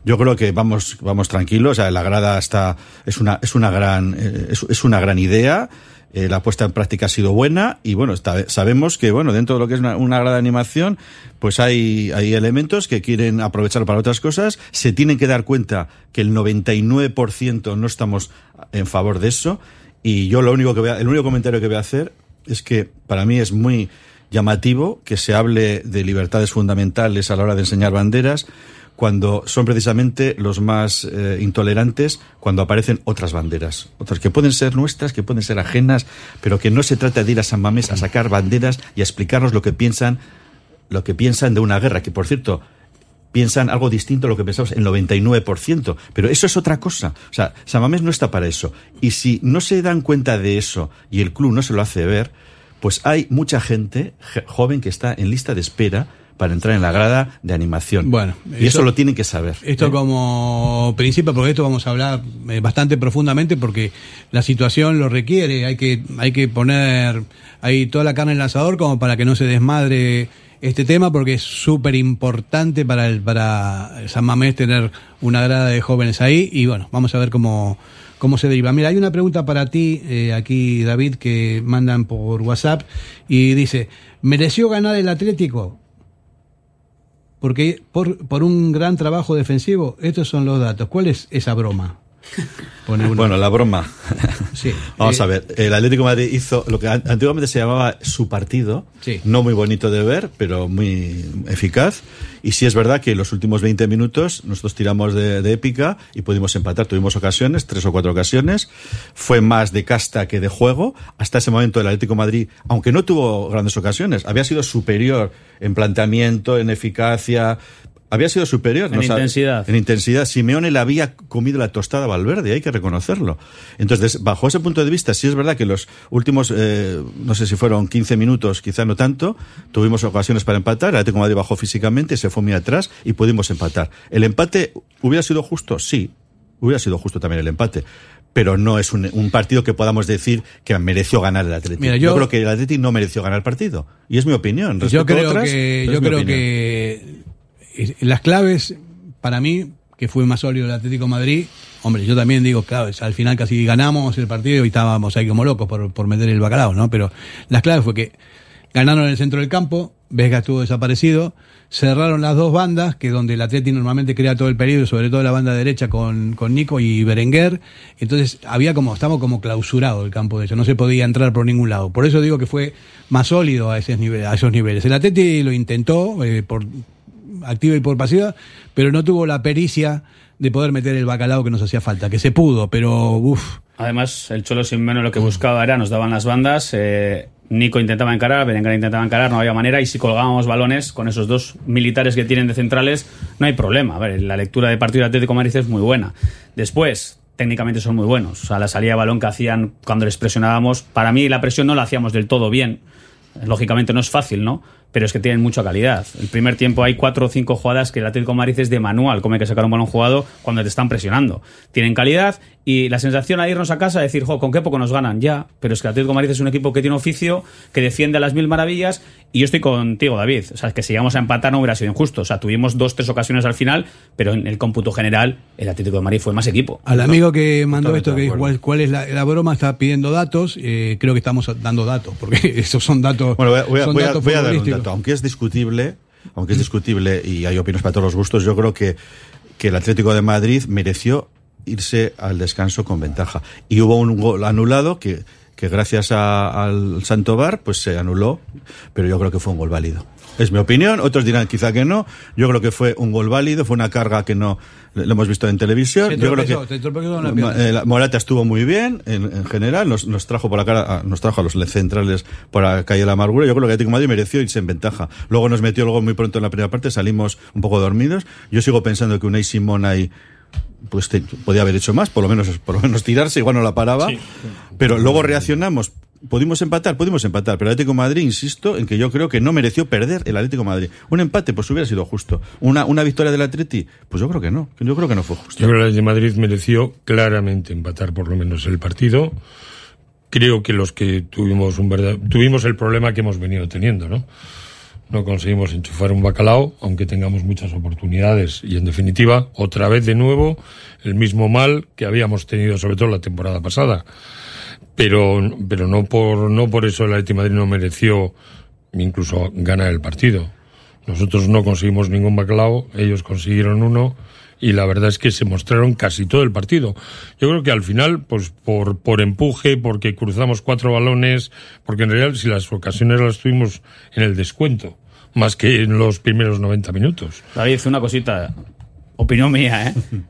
Yo creo que vamos, vamos tranquilos. O sea, la grada está, es una, es una gran, eh, es, una gran idea. Eh, la puesta en práctica ha sido buena y bueno, sabemos que bueno, dentro de lo que es una, una grada animación, pues hay, hay elementos que quieren aprovechar para otras cosas. Se tienen que dar cuenta que el 99% no estamos en favor de eso. Y yo lo único que voy a- el único comentario que voy a hacer es que para mí es muy llamativo que se hable de libertades fundamentales a la hora de enseñar banderas cuando son precisamente los más eh, intolerantes cuando aparecen otras banderas, otras que pueden ser nuestras, que pueden ser ajenas, pero que no se trata de ir a San Mamés a sacar banderas y a explicarnos lo que piensan, lo que piensan de una guerra, que por cierto piensan algo distinto a lo que pensamos, el 99%. Pero eso es otra cosa. O sea, San Mamés no está para eso. Y si no se dan cuenta de eso y el club no se lo hace ver, pues hay mucha gente joven que está en lista de espera para entrar en la grada de animación. Bueno, y eso, eso- lo tienen que saber. Esto ¿eh? como principio, porque esto vamos a hablar eh, bastante profundamente porque la situación lo requiere. Hay que, hay que poner ahí toda la carne en el asador como para que no se desmadre este tema porque es súper importante para el, para San Mamés tener una grada de jóvenes ahí y bueno, vamos a ver cómo, cómo se deriva. Mira, hay una pregunta para ti eh, aquí, David, que mandan por WhatsApp y dice, ¿mereció ganar el Atlético? Porque por, por un gran trabajo defensivo, estos son los datos. ¿Cuál es esa broma? Bueno, la broma. Sí. Vamos Eh, a ver, el Atlético de Madrid hizo lo que an- antiguamente se llamaba su partido, Sí. no muy bonito de ver, pero muy eficaz. Y sí es verdad que en los últimos 20 minutos nosotros tiramos de, de épica y pudimos empatar. Tuvimos ocasiones, tres o cuatro ocasiones. Fue más de casta que de juego. Hasta ese momento el Atlético de Madrid, aunque no tuvo grandes ocasiones, había sido superior en planteamiento, en eficacia. Había sido superior. En sabe- intensidad. En intensidad. Simeone le había comido la tostada a Valverde, hay que reconocerlo. Entonces, bajo ese punto de vista, sí es verdad que los últimos, eh, no sé si fueron 15 minutos, quizá no tanto, tuvimos ocasiones para empatar, el Atlético de Madrid bajó físicamente, se fue muy atrás y pudimos empatar. ¿El empate hubiera sido justo? Sí, hubiera sido justo también el empate. Pero no es un, un partido que podamos decir que mereció ganar el Atlético. Mira, yo... yo- creo que el Atlético no mereció ganar el partido. Y es mi opinión. Yo creo otras, que, yo creo opinión. que las claves para mí, que fue más sólido el Atlético Madrid, hombre, yo también digo, claro, al final casi ganamos el partido y estábamos ahí como locos por, por meter el bacalao, ¿no? Pero las claves fue que ganaron en el centro del campo, Vesga estuvo desaparecido, cerraron las dos bandas, que donde el Atleti normalmente crea todo el peligro, sobre todo la banda derecha con, con Nico y Berenguer, entonces había como, estamos como clausurado el campo de ellos, no se podía entrar por ningún lado. Por eso digo que fue más sólido a esos niveles. El Atleti lo intentó, eh, por activa y por pasiva, pero no tuvo la pericia de poder meter el bacalao que nos hacía falta, que se pudo, pero uff. Además, el Cholo Simeone lo que buscaba era, nos daban las bandas, eh, Nico intentaba encarar, Berenguer intentaba encarar, no había manera, y si colgábamos balones con esos dos militares que tienen de centrales, no hay problema. La lectura de partido de Atlético Madrid es muy buena. Después, técnicamente son muy buenos. O sea, la salida de balón que hacían cuando les presionábamos, para mí la presión no la hacíamos del todo bien. Lógicamente no es fácil, ¿no? Pero es que tienen mucha calidad. El primer tiempo hay cuatro o cinco jugadas que el Atlético de Madrid es de manual, como hay que sacar un balón jugado cuando te están presionando. Tienen calidad y la sensación al irnos a casa de decir, jo, con qué poco nos ganan, ya. Pero es que el Atlético de Madrid es un equipo que tiene oficio, que defiende a las mil maravillas y yo estoy contigo, David. O sea, que si llegamos a empatar no hubiera sido injusto. O sea, tuvimos dos, tres ocasiones al final, pero en el cómputo general el Atlético de Madrid fue más equipo. Al amigo que mandó esto, que cuál, cuál es la, la broma, está pidiendo datos, eh, creo que estamos dando datos, porque esos son datos. Bueno, voy a, voy a- son voy a- datos voy a dar un futbolísticos. dato. Aunque es discutible, aunque es discutible y hay opiniones para todos los gustos, yo creo que, que el Atlético de Madrid mereció irse al descanso con ventaja. Y hubo un gol anulado que, que gracias a- al Santo Bar pues se anuló, pero yo creo que fue un gol válido. Es mi opinión, otros dirán quizá que no. Yo creo que fue un gol válido, fue una carga que no lo hemos visto en televisión. Yo creo que eh, Morata estuvo muy bien en, en general, nos, nos trajo por la cara, ah, nos trajo a los centrales por la calle de la amargura. Yo creo que Atlético Madrid mereció irse en ventaja. Luego nos metió luego muy pronto en la primera parte, salimos un poco dormidos. Yo sigo pensando que Unai Simón ahí pues te- podía haber hecho más, por lo menos por lo menos tirarse, igual no la paraba. Pero luego reaccionamos. ¿Pudimos empatar? Pudimos empatar. Pero el Atlético de Madrid, insisto, en que yo creo que no mereció perder el Atlético de Madrid. Un empate, pues hubiera sido justo. Una, una victoria del Atleti, pues yo creo que no. Yo creo que no fue justo. Yo creo que el de Madrid mereció claramente empatar por lo menos el partido. Creo que los que tuvimos un verdad, tuvimos el problema que hemos venido teniendo, ¿no? No conseguimos enchufar un bacalao, aunque tengamos muchas oportunidades. Y en definitiva, otra vez de nuevo, el mismo mal que habíamos tenido, sobre todo la temporada pasada. Pero, pero no por, no por eso el Atlético Madrid no mereció incluso ganar el partido. Nosotros no conseguimos ningún bacalao, ellos consiguieron uno y la verdad es que se mostraron casi todo el partido. Yo creo que al final, pues por, por empuje, porque cruzamos cuatro balones, porque en realidad si las ocasiones las tuvimos en el descuento, más que en los primeros 90 minutos. David, una cosita, opinión mía, ¿eh?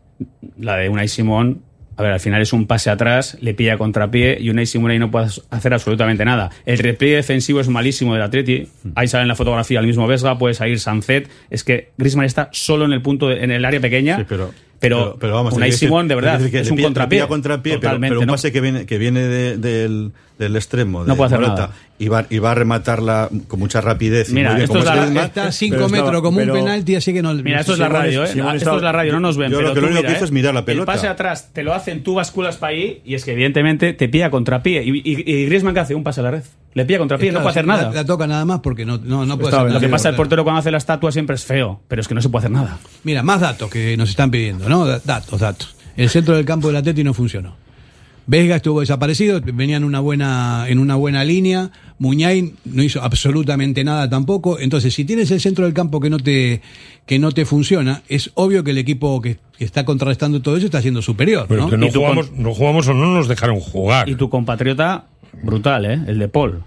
La de Unai Simón, a ver, al final es un pase atrás, le pilla contrapié y Unai Simón ahí no puede hacer absolutamente nada. El repliegue defensivo es malísimo del Atleti, ahí sale en la fotografía el mismo Vesga, puede salir Sanzet, es que Griezmann está solo en el punto, de- en el área pequeña, pero, Pero, pero vamos, Unai Simón de verdad que es un pilla- contrapié, contrapié, pero- totalmente, pero, un ¿no? pase que viene, que viene de- del, del extremo de No puede hacer Morata, nada. y va, y va a rematarla con mucha rapidez. Mira, bien, esto es la- Griezmann. Está a 5 Pero estaba- metros como pero- un penalti, así que no. Mira, esto es la radio, ¿eh? Simón esto es la radio, no nos ven. Yo pero lo que tú lo único mira, que hizo ¿eh? es mirar la pelota. El pase atrás te lo hacen, tú basculas para ahí y es que evidentemente te pilla contrapié. Y, y, y Griezmann que hace un pase a la red. Le pilla contrapié, no Claro, puede hacer nada. La, toca nada más porque no, no, no puede Lo hacer nada. que pasa el portero cuando hace la estatua siempre es feo, pero es que no se puede hacer nada. Mira, más datos que nos están pidiendo, ¿no? Da- Datos, datos. El centro del campo del Atleti no funcionó. Vesga estuvo desaparecido, venía en una buena, en una buena línea. Muñay no hizo absolutamente nada tampoco. Entonces, si tienes el centro del campo que no te, que no te funciona, es obvio que el equipo que, que está contrarrestando todo eso está siendo superior, Pero ¿no? que no jugamos, no jugamos o no nos dejaron jugar. Y tu compatriota, brutal, ¿eh? El de Paul.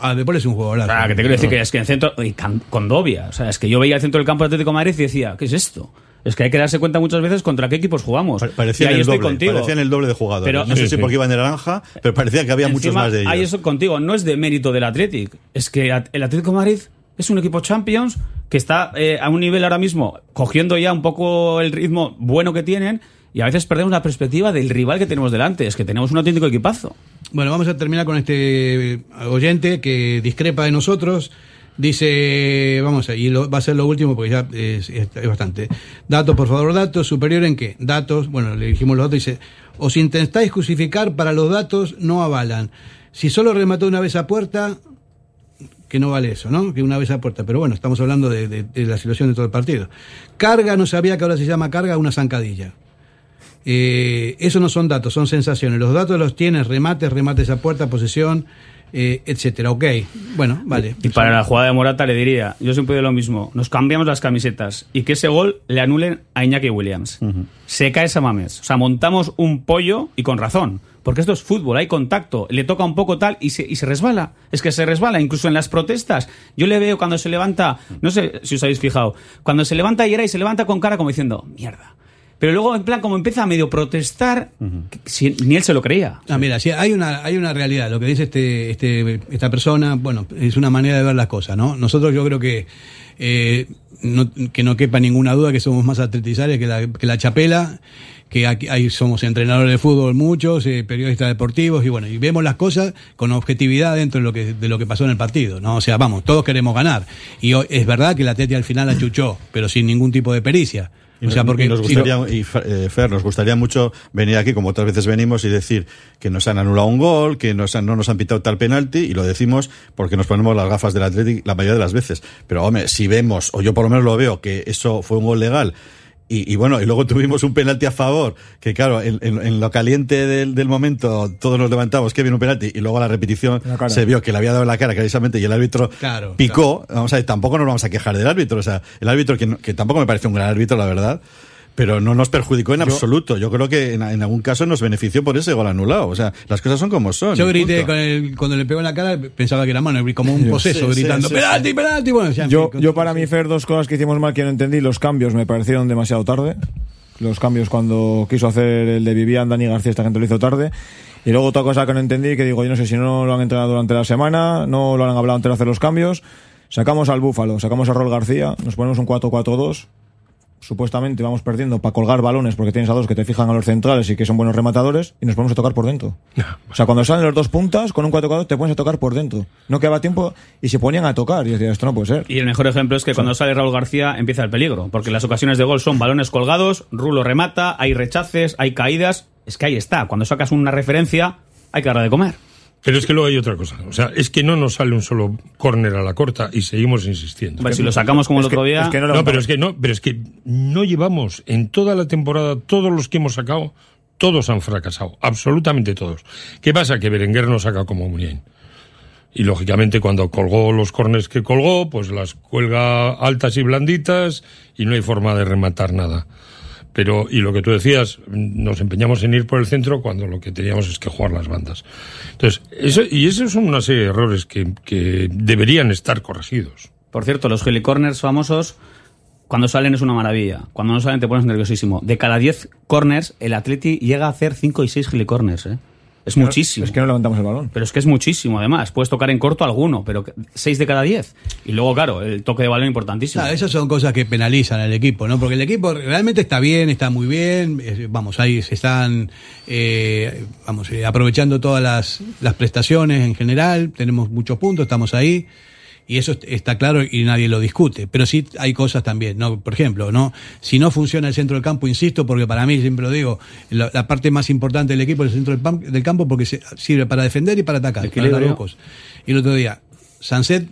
Ah, de Paul es un jugador. O sea, que te quiero decir que es que en el centro. Y Condovia. O sea, es que yo veía el centro del campo de Atlético de Madrid y decía, ¿qué es esto? Es que hay que darse cuenta muchas veces contra qué equipos jugamos. Parecían y ahí el estoy doble, contigo. parecían el doble de jugadores. Pero- no sé si sí. porque iban de naranja, pero parecía que había muchos más de ellos. Ahí eso contigo, no es de mérito del Athletic, es que el Atlético de Madrid es un equipo Champions que está eh, a un nivel ahora mismo cogiendo ya un poco el ritmo bueno que tienen y a veces perdemos la perspectiva del rival que tenemos delante, es que tenemos un auténtico equipazo. Bueno, vamos a terminar con este oyente que discrepa de nosotros. Dice, vamos a, y lo- va a ser lo último porque ya es, bastante. Datos, por favor, datos. ¿Superior en qué? Datos, bueno, le dijimos los datos. Dice, os intentáis justificar para los datos, no avalan. Si solo remató una vez a puerta, que no vale eso, ¿no? Que una vez a puerta. Pero bueno, estamos hablando de- de la situación de todo el partido. Carga, no sabía que ahora se llama carga una zancadilla. Eh, eso no son datos, son sensaciones. Los datos los tienes, remates, remates a puerta, posesión, eh, etcétera. Ok, bueno, vale. Y para la jugada de Morata le diría, yo siempre digo lo mismo, nos cambiamos las camisetas y que ese gol le anulen a Iñaki Williams. Se cae Samames. O sea, montamos un pollo y con razón. Porque esto es fútbol, hay contacto, le toca un poco tal y se, y se resbala. Es que se resbala, incluso en las protestas. Yo le veo cuando se levanta, no sé si os habéis fijado, cuando se levanta y se levanta con cara como diciendo, mierda. Pero luego, en plan, como empieza a medio protestar, si- ni él se lo creía. Ah, mira, sí, hay una, hay una realidad. Lo que dice este, este, esta persona, bueno, es una manera de ver las cosas, ¿no? Nosotros yo creo que, eh, no, que no quepa ninguna duda que somos más atletizales que la, que la chapela, que aquí ahí somos entrenadores de fútbol muchos, eh, periodistas deportivos, y bueno, y vemos las cosas con objetividad dentro de lo que, de lo que pasó en el partido, ¿no? O sea, vamos, todos queremos ganar. Y es verdad que la Atleti al final achuchó, pero sin ningún tipo de pericia. Y O sea, nos- porque y nos si gustaría, y, eh, Fer, nos gustaría mucho venir aquí, como otras veces venimos, y decir que nos han anulado un gol, que nos han- no nos han pitado tal penalti, y lo decimos porque nos ponemos las gafas del Atlético la mayoría de las veces. Pero, hombre, si vemos, o yo por lo menos lo veo, que eso fue un gol legal, y, y bueno, y luego tuvimos un penalti a favor, que claro, en, en- en lo caliente del, del momento todos nos levantamos que viene un penalti, y luego a la repetición la se vio que le había dado en la cara clarísimamente y el árbitro Claro, picó. Vamos a ver, tampoco nos vamos a quejar del árbitro, o sea, el árbitro que, no- que tampoco me parece un gran árbitro, la verdad pero no nos perjudicó en absoluto. Yo creo que en, en algún caso nos benefició por ese gol anulado. O sea, las cosas son como son. Yo grité con el, cuando le pegó en la cara, pensaba que era mano, y como un poseso sí, gritando, sí, penalti, sí. penalti, bueno, yo para mí, Fer, dos cosas que hicimos mal que no entendí. Los cambios me parecieron demasiado tarde. Los cambios cuando quiso hacer el de Vivian, Dani García, esta gente lo hizo tarde. Y luego otra cosa que no entendí, que digo, yo no sé si no lo han entrenado durante la semana, no lo han hablado antes de hacer los cambios. Sacamos al Búfalo, sacamos a Rol García, nos ponemos un 4-4-2. Supuestamente vamos perdiendo para colgar balones porque tienes a dos que te fijan a los centrales y que son buenos rematadores y nos ponemos a tocar por dentro. O sea, cuando salen los dos puntas, con un 4-4 te pones a tocar por dentro. No quedaba tiempo y se ponían a tocar. Y decía, esto no puede ser. Y el mejor ejemplo es que cuando sale Raúl García empieza el peligro, porque las ocasiones de gol son balones colgados, Rulo remata, hay rechaces, hay caídas. Es que ahí está, cuando sacas una referencia hay que darle de comer. Pero es que luego hay otra cosa. O sea, es que no nos sale un solo córner a la corta y seguimos insistiendo. Hombre, si lo sacamos como el otro día- no, no pero es que no, pero es que no llevamos en toda la temporada todos los que hemos sacado, todos han fracasado, absolutamente todos. ¿Qué pasa? Que Berenguer no saca como Muniain. Y lógicamente cuando colgó los cornes que colgó, pues las cuelga altas y blanditas y no hay forma de rematar nada. Pero, y lo que tú decías, nos empeñamos en ir por el centro cuando lo que teníamos es que jugar las bandas. Entonces, eso, y esos son una serie de errores que, deberían estar corregidos. Por cierto, los helicorners famosos, cuando salen es una maravilla. Cuando no salen te pones nerviosísimo. De cada 10 corners, el Atleti llega a hacer 5 y 6 helicorners, ¿eh? Es no- muchísimo. es que no levantamos el balón. Pero es que es muchísimo, además. Puedes tocar en corto alguno, pero 6 de cada 10. Y luego, claro, el toque de balón importantísimo. Claro, esas son cosas que penalizan al equipo, ¿no? Porque el equipo realmente está bien, está muy bien, vamos, ahí se están, eh, vamos, eh, aprovechando todas las, las prestaciones en general, tenemos muchos puntos, estamos ahí, y eso est- está claro y nadie lo discute. Pero sí hay cosas también, ¿no? Por ejemplo, ¿no? Si no funciona el centro del campo, insisto, porque para mí, siempre lo digo, la, la parte más importante del equipo es el centro del, pam- del campo porque se- sirve para defender y para atacar, para Equilibrio. dar locos. Y el otro día, Sanset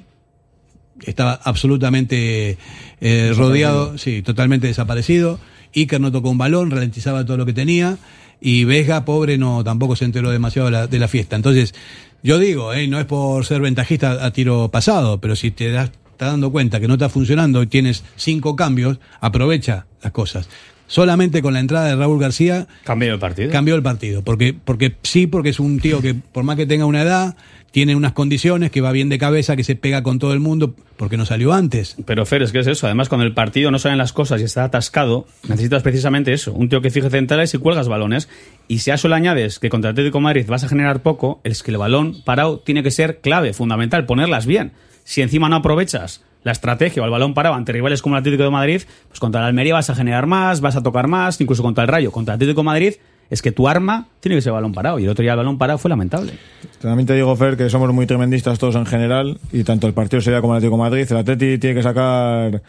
estaba absolutamente eh, rodeado, sí, totalmente desaparecido. Iker no tocó un balón, ralentizaba todo lo que tenía. Y Vega, pobre, no tampoco se enteró demasiado de la, de la fiesta. Entonces, yo digo, eh, no es por ser ventajista a tiro pasado, pero si te das, estás dando cuenta que no está funcionando y tienes cinco cambios, aprovecha las cosas. Solamente con la entrada de Raúl García Cambió el partido. cambió el partido. Porque, porque sí, porque es un tío que, por más que tenga una edad, tiene unas condiciones, que va bien de cabeza, que se pega con todo el mundo, porque no salió antes. Pero Fer, es que es eso. Además, cuando el partido no salen las cosas y está atascado, necesitas precisamente eso. Un tío que fije centrales y cuelgas balones. Y si a eso le añades que contra Atlético Madrid vas a generar poco, es que el balón parado tiene que ser clave, fundamental, ponerlas bien. Si encima no aprovechas la estrategia o el balón parado ante rivales como el Atlético de Madrid, pues contra el Almería vas a generar más, vas a tocar más, incluso contra el Rayo. Contra el Atlético de Madrid es que tu arma tiene que ser balón parado. Y el otro día el balón parado fue lamentable. También te digo, Fer, que somos muy tremendistas todos en general y tanto el partido sería como el Atlético de Madrid. El Atleti tiene que sacar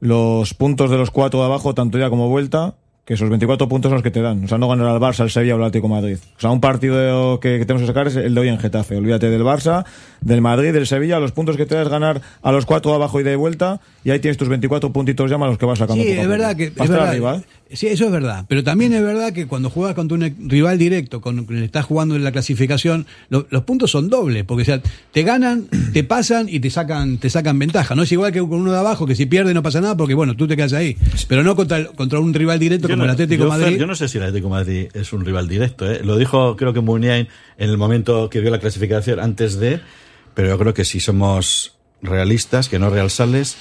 los puntos de los cuatro de abajo, tanto ida como vuelta, que esos 24 puntos son los que te dan. O sea, no ganar al Barça, al Sevilla o al Atlético Madrid. O sea, un partido que, que tenemos que sacar es el de hoy en Getafe. Olvídate del Barça, del Madrid, del Sevilla. Los puntos que te das ganar a los cuatro abajo y de vuelta y ahí tienes tus 24 puntitos ya más los que vas sacando. Sí, es verdad que. Es verdad. arriba, ¿eh? Sí, eso es verdad. Pero también es verdad que cuando juegas contra un rival directo, con que estás jugando en la clasificación, lo- los puntos son dobles. Porque o sea, te ganan, te pasan y te sacan, te sacan ventaja. No es igual que con uno de abajo, que si pierde no pasa nada, porque bueno, tú te quedas ahí. Pero no contra, contra un rival directo Yo como no, el Atlético yo, de Fer, Madrid. yo no sé si el Atlético Madrid es un rival directo. ¿eh? Lo dijo, creo que Muniain en el momento que vio la clasificación antes de. Pero yo creo que si somos realistas, que no realsales,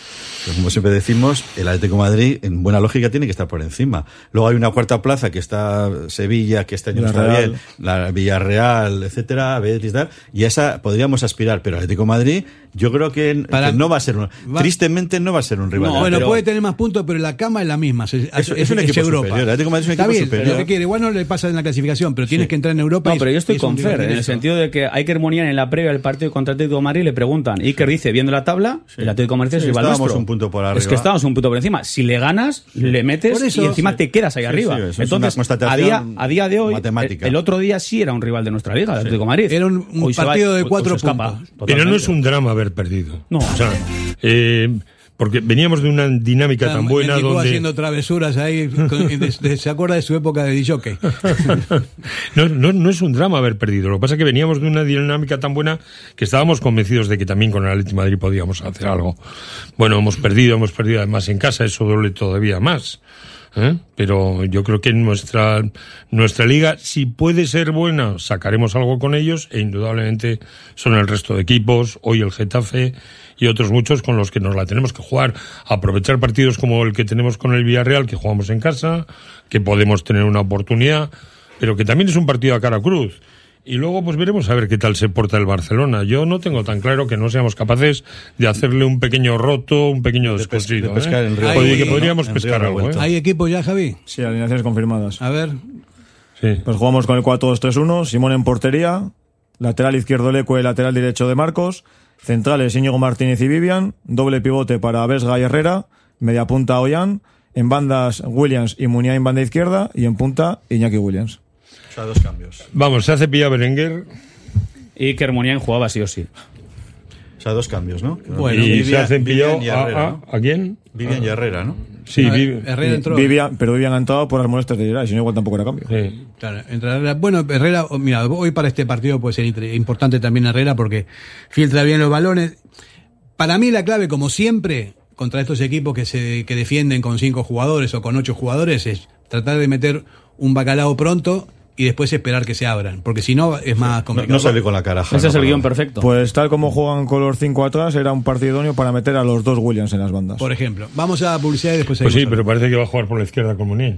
pues como siempre decimos, el Atlético de Madrid, en buena lógica, tiene que estar por encima. Luego hay una cuarta plaza que está Sevilla, que este año está bien, la Villarreal, etcétera, Betis, tal, y a esa podríamos aspirar, pero el Atlético de Madrid, yo creo que, Para- que no va a ser un, va- tristemente no va a ser un rival. No, bueno, puede tener más puntos, pero la cama es la misma. Es, Es- es un equipo Europa. superior. El Atlético de Madrid es un Está equipo bien, superior. lo que quiere. Igual no le pasa en la clasificación, pero tienes que entrar en Europa. No, y- pero yo estoy y con rival Fer, en el sentido de que Iker Muniain en la previa del partido contra Atlético de Madrid le preguntan, Iker dice, viendo la tabla, el Atlético de Madrid es Sí, rival estábamos nuestro. un punto por Es arriba. que estábamos un punto por encima. Si le ganas, le metes eso, y encima sí. te quedas ahí Sí, arriba. es Entonces, una a día, a día de hoy, matemática. el, el otro día sí era un rival de nuestra liga, el Atlético de Madrid. Era un- va- partido de hoy cuatro escapa puntos. Pero no es un drama haber perdido. No. O sea, eh, porque veníamos de una dinámica Claro, tan buena donde... haciendo travesuras ahí, con- y de- de- se acuerda de su época de DJ. No, no, no es un drama haber perdido. Lo que pasa es que veníamos de una dinámica tan buena que estábamos convencidos de que también con el Atlético de Madrid podíamos hacer algo. Bueno, hemos perdido, hemos perdido además en casa, eso duele todavía más. ¿eh? Pero yo creo que en nuestra, nuestra liga, si puede ser buena, sacaremos algo con ellos e indudablemente son el resto de equipos, hoy el Getafe y otros muchos con los que nos la tenemos que jugar. Aprovechar partidos como el que tenemos con el Villarreal, que jugamos en casa, que podemos tener una oportunidad, pero que también es un partido a cara cruz. Y luego pues veremos a ver qué tal se porta el Barcelona. Yo no tengo tan claro que no seamos capaces de hacerle un pequeño roto, un pequeño descosido. de pescar ¿eh? que ¿no? podríamos pescar algo. ¿eh? ¿Hay equipo ya, Javi? Sí, alineaciones confirmadas. A ver. Sí. Pues jugamos con el 4-2-3-1, Simón en portería, lateral izquierdo Lecue, lateral derecho de Marcos, centrales Íñigo Martínez y Vivian, doble pivote para Vesga y Herrera, media punta Ollán, en bandas Williams y Muñá en banda izquierda y en punta Iñaki Williams. O sea, dos cambios. Vamos, se hace pilla Berenguer Y Kermunian jugaba sí o sí. O sea, dos cambios, ¿no? Bueno, y se Vivian- hacen pillado Vivian y a, Herrera, a- ¿no? ¿a quién? Vivian y Herrera, ¿no? Sí, Vivi- Herrera entró. Vivian, pero Vivian ha entrado por las molestias de Gerard, si no igual tampoco era cambio. sí. Claro, Herrera- bueno, Herrera, oh, mira, hoy para este partido puede ser importante también Herrera porque filtra bien los balones. Para mí la clave, como siempre, contra estos equipos que se que defienden con cinco jugadores o con ocho jugadores, es tratar de meter un bacalao pronto y después esperar que se abran, porque si no es más No, complicado. no sale con la caraja. Ese ¿no? es el guion perfecto. Pues tal como juegan con los cinco atrás, era un partido idóneo para meter a los dos Williams en las bandas. Por ejemplo, vamos a publicidad y después Pues sí, pero parece que va a jugar por la izquierda con Munier.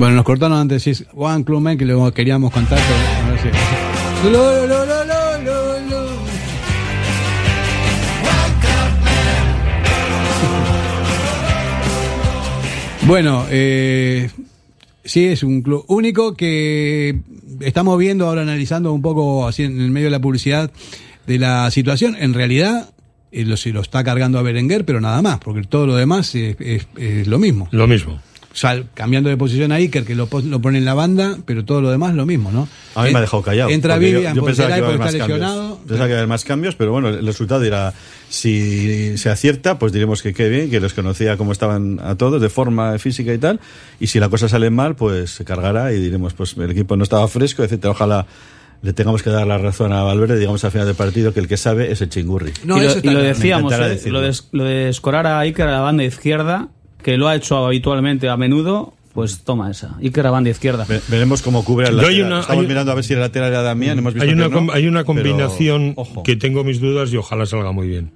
Bueno, nos cortaron antes sí, Juan Clumen que lo queríamos contar, pero a ver si- Lo, lo, lo, lo, lo, lo. Bueno, eh, sí es un club único que estamos viendo ahora analizando un poco así en el medio de la publicidad de la situación. En realidad eh, lo, se lo está cargando a Berenguer, pero nada más, porque todo lo demás es, es- es lo mismo. Lo mismo. O sea, cambiando de posición a Iker, que lo, pone en la banda, pero todo lo demás lo mismo, ¿no? A mí En- me ha dejado callado. Entra yo- Vivian yo, pensaba que iba a haber más está cambios. lesionado. Pensaba que iba a haber más cambios, pero bueno, el resultado dirá, si se acierta, pues diremos que qué bien, que los conocía como estaban a todos, de forma física y tal, y si la cosa sale mal, pues se cargará y diremos, pues el equipo no estaba fresco, etcétera. Ojalá le tengamos que dar la razón a Valverde, digamos al final del partido, que el que sabe es el chingurri. No, y lo, y decíamos, ¿eh? lo, de, lo de escorar a Iker a la banda izquierda, que lo ha hecho habitualmente a menudo, Pues toma esa. Iker a banda izquierda. Ve- veremos cómo cubre el lateral. una- Estamos hay- mirando a ver si el lateral era Damián. Hemos visto Hay una, que no, hay una combinación que tengo mis dudas y ojalá salga muy bien.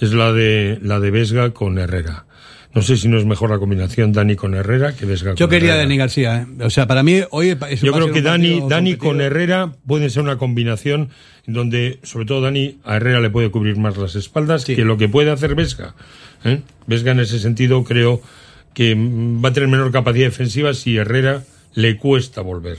Es la de la de Vesga con Herrera. No sé si no es mejor la combinación Dani con Herrera que Vesga Yo con quería Herrera. Dani García, ¿eh? O sea, para mí hoy es un Yo creo que Dani, Dani con Herrera puede ser una combinación donde, sobre todo Dani, a Herrera le puede cubrir más las espaldas que lo que puede hacer Vesga. ¿eh? Vesga en ese sentido creo que va a tener menor capacidad defensiva si Herrera le cuesta volver.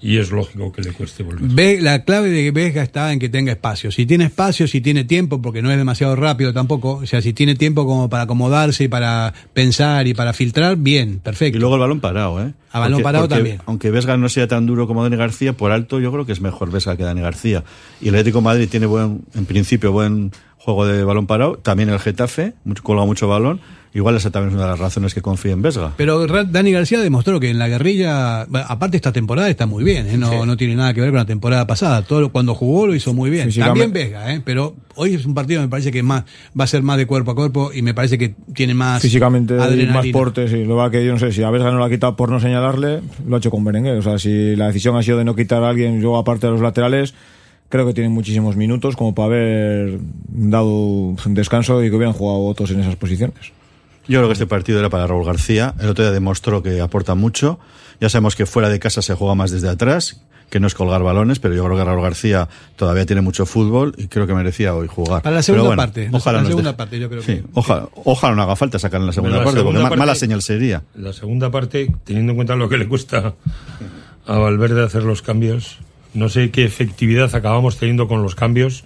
Y es lógico que le cueste volver. Ve, la clave de Vesga está en que tenga espacio. Si tiene espacio, si tiene tiempo, porque no es demasiado rápido tampoco, o sea, si tiene tiempo como para acomodarse y para pensar y para filtrar, bien, perfecto. Y luego el balón parado, ¿eh? A balón parado también. Aunque Vesga no sea tan duro como Dani García, por alto yo creo que es mejor Vesga que Dani García. Y el Atlético de Madrid tiene buen, en principio, buen juego de balón parado. También el Getafe, mucho, colga mucho balón. Igual esa también es una de las razones que confía en Vesga. Pero Dani García demostró que en la guerrilla, aparte esta temporada está muy bien, ¿eh? no, no tiene nada que ver con la temporada pasada. Todo lo- cuando jugó lo hizo muy bien. También Vesga, ¿eh? pero hoy es un partido me parece que más va a ser más de cuerpo a cuerpo y me parece que tiene más Físicamente adrenalina. más portes y lo va que yo no sé si a Vesga no lo ha quitado por no señalarle, lo ha hecho con Berenguer. O sea, si la decisión ha sido de no quitar a alguien, yo aparte de los laterales, creo que tienen muchísimos minutos como para haber dado un descanso y que hubieran jugado otros en esas posiciones. Yo creo que este partido era para Raúl García. El otro día demostró que aporta mucho. Ya sabemos que fuera de casa se juega más desde atrás, que no es colgar balones, pero yo creo que Raúl García todavía tiene mucho fútbol y creo que merecía hoy jugar. Para la segunda bueno, parte, Ojalá la segunda parte yo creo Sí, que- ojalá, ojalá no haga falta sacar en la segunda la parte, porque ma- mala parte- señal sería. La segunda parte, teniendo en cuenta lo que le cuesta a Valverde hacer los cambios, no sé qué efectividad acabamos teniendo con los cambios,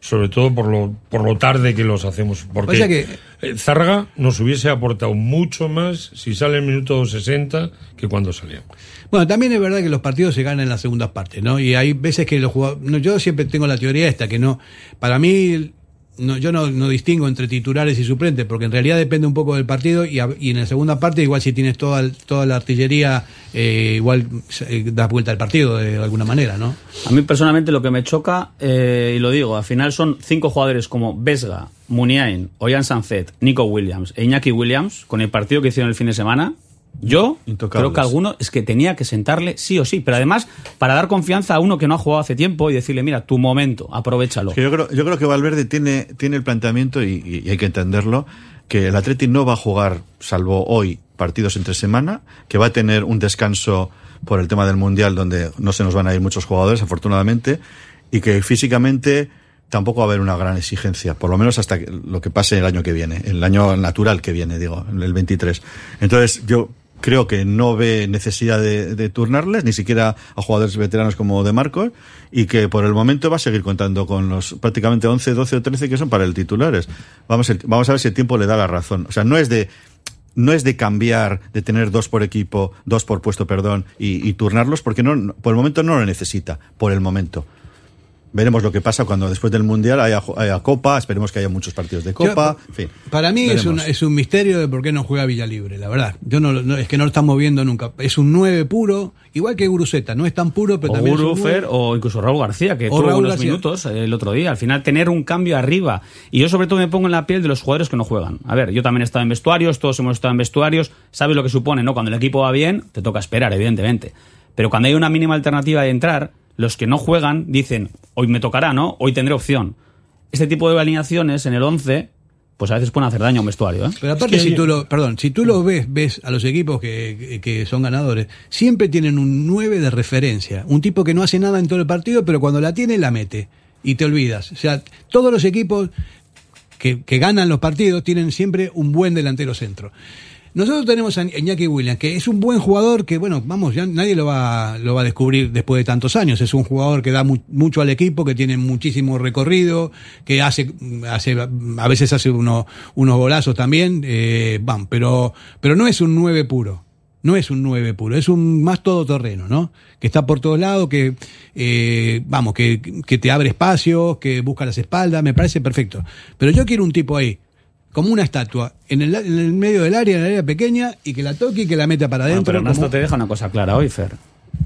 sobre todo por lo, por lo tarde que los hacemos. Porque O sea que- eh, Zárraga nos hubiese aportado mucho más si sale el minuto 60 que cuando salió. Bueno, también es verdad que los partidos se ganan en las segundas partes, ¿no? Y hay veces que los jugadores. no, yo siempre tengo la teoría esta, que no. Para mí, no, yo no, no distingo entre titulares y suplentes, porque en realidad depende un poco del partido y, y en la segunda parte, igual si tienes toda, toda la artillería, eh, igual eh, das vuelta al partido de alguna manera, ¿no? A mí personalmente lo que me choca, eh, y lo digo, al final son cinco jugadores como Vesga, Muniain, Oyan Sanzet, Nico Williams e Iñaki Williams, con el partido que hicieron el fin de semana. Yo creo que alguno es que tenía que sentarle sí o sí, pero además para dar confianza a uno que no ha jugado hace tiempo y decirle, mira, tu momento, aprovechalo. Es que yo creo, yo creo que Valverde tiene, tiene el planteamiento, y, y- y hay que entenderlo, que el Atleti no va a jugar, salvo hoy, partidos entre semana, que va a tener un descanso por el tema del Mundial, donde no se nos van a ir muchos jugadores, afortunadamente, y que físicamente tampoco va a haber una gran exigencia, por lo menos hasta lo que pase el año que viene, el año natural que viene, digo, el 23. Entonces, yo creo que no ve necesidad de, de turnarles, ni siquiera a jugadores veteranos como De Marcos, y que por el momento va a seguir contando con los prácticamente 11, 12 o 13 que son para el titulares. Vamos, el- vamos a ver si el tiempo le da la razón. O sea, no es de no es de cambiar, de tener dos por equipo, dos por puesto, perdón, y, y turnarlos, porque no, por el momento no lo necesita, por el momento. Veremos lo que pasa cuando después del Mundial haya, haya Copa, esperemos que haya muchos partidos de Copa, en fin. Para mí es un, es un misterio de por qué no juega Villalibre, la verdad. Yo no, no- es que no lo estamos viendo nunca. Es un 9 puro, igual que Guruceta, no es tan puro, pero o también es un Gurufer nueve. o incluso Raúl García, que O tuvo Raúl unos García. minutos eh, el otro día. Al final, tener un cambio arriba. Y yo, sobre todo, me pongo en la piel de los jugadores que no juegan. A ver, yo también he estado en vestuarios, todos hemos estado en vestuarios. Sabes lo que supone, ¿no? Cuando el equipo va bien, te toca esperar, evidentemente. Pero cuando hay una mínima alternativa de entrar, los que no juegan dicen, hoy me tocará, ¿no? Hoy tendré opción. Este tipo de alineaciones en el 11, pues a veces pueden hacer daño a un vestuario, ¿eh? Pero aparte, Es que si tú lo, perdón, si tú lo ves, ves a los equipos que, que- que son ganadores, siempre tienen un 9 de referencia. Un tipo que no hace nada en todo el partido, pero cuando la tiene, la mete. Y te olvidas. O sea, todos los equipos que, que ganan los partidos tienen siempre un buen delantero centro. Nosotros tenemos a Iñaki Williams, que es un buen jugador que, bueno, vamos, ya nadie lo va, lo va a descubrir después de tantos años. Es un jugador que da mu- mucho al equipo, que tiene muchísimo recorrido, que hace, hace a veces hace uno- unos golazos también, eh, pero, pero no es un 9 puro. No es un 9 puro, es un más todoterreno, ¿no? Que está por todos lados, que, eh, vamos, que, que te abre espacios, que busca las espaldas, me parece perfecto. Pero yo quiero un tipo ahí, como una estatua, en el, en el medio del área, en el área pequeña, y que la toque y que la meta para Bueno, adentro. pero Ernesto como- te deja una cosa clara hoy, Fer.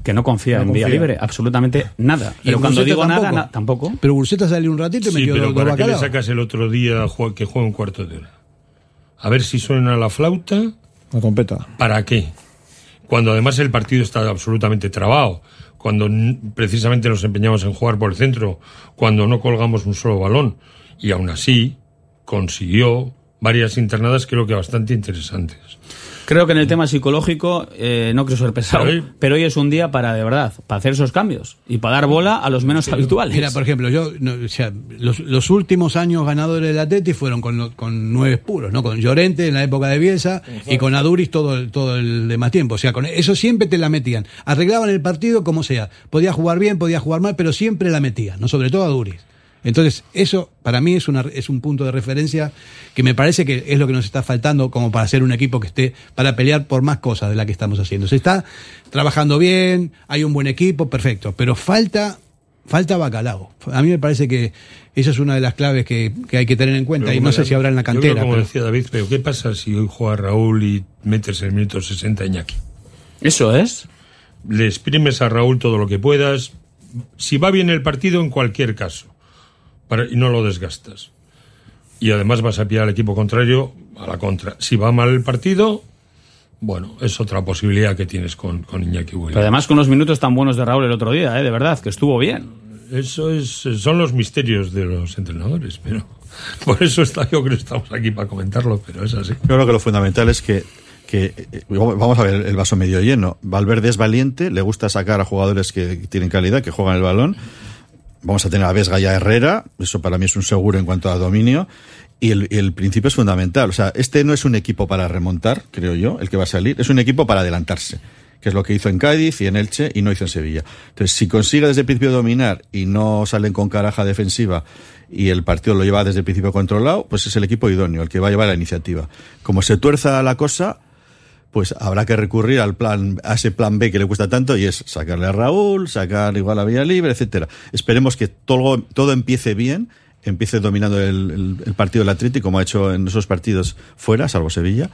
Que no confía No en confía. Vía Libre, absolutamente nada. Y Pero cuando digo nada, tampoco. na- tampoco. Pero Burseta salió un ratito y Sí, metió pero dos ¿para qué le sacas el otro día que juegue un cuarto de hora? A ver si suena la flauta. La trompeta. ¿Para qué? cuando además el partido está absolutamente trabado, cuando precisamente nos empeñamos en jugar por el centro, cuando no colgamos un solo balón, y aún así consiguió varias internadas creo que bastante interesantes. Creo que en el tema psicológico, eh, no quiero ser pesado, Pero hoy- pero hoy es un día para, de verdad, para hacer esos cambios y para dar bola a los menos habituales. Mira, por ejemplo, yo, no, o sea, los, los últimos años ganadores del Atleti fueron con, con nueve puros, ¿no? Con Llorente en la época de Bielsa y con Aduris todo el, todo el demás tiempo. O sea, con eso siempre te la metían. Arreglaban el partido como sea. Podía jugar bien, podía jugar mal, pero siempre la metían, ¿no? Sobre todo Aduris. Entonces, eso para mí es, una, es un punto de referencia que me parece que es lo que nos está faltando como para ser un equipo que esté para pelear por más cosas de la que estamos haciendo. Se está trabajando bien, hay un buen equipo, perfecto, pero falta falta bacalao. A mí me parece que esa es una de las claves que, que hay que tener en cuenta Pero y no sé la- si habrá en la yo creo, cantera. como pero- decía David, pero ¿qué pasa si hoy juega Raúl y metes el minuto 60 a Iñaki? Eso es. Le exprimes a Raúl todo lo que puedas. Si va bien el partido, en cualquier caso. Para- y no lo desgastas. Y además vas a pillar al equipo contrario a la contra. Si va mal el partido, bueno, es otra posibilidad que tienes con, con Iñaki Williams. Pero además con unos minutos tan buenos de Raúl el otro día, ¿eh? de verdad, que estuvo bien. Eso es, son los misterios de los entrenadores, pero por eso está, yo creo que estamos aquí para comentarlo, pero es así. Yo creo que lo fundamental es que, que eh, vamos a ver el vaso medio lleno. Valverde es valiente, le gusta sacar a jugadores que tienen calidad, que juegan el balón. Vamos a tener a Vesga y a Herrera, eso para mí es un seguro en cuanto a dominio. Y el, el principio es fundamental. O sea, este no es un equipo para remontar, creo yo, el que va a salir. Es un equipo para adelantarse, que es lo que hizo en Cádiz y en Elche y no hizo en Sevilla. Entonces, si consigue desde el principio dominar y no salen con caraja defensiva y el partido lo lleva desde el principio controlado, pues es el equipo idóneo, el que va a llevar la iniciativa. Como se tuerza la cosa, pues habrá que recurrir al plan, a ese plan B que le cuesta tanto y es sacarle a Raúl, sacar igual a Vía Libre, etcétera. Esperemos que todo, todo empiece bien, empiece dominando el, el- el partido del Atlético como ha hecho en esos partidos fuera, salvo Sevilla,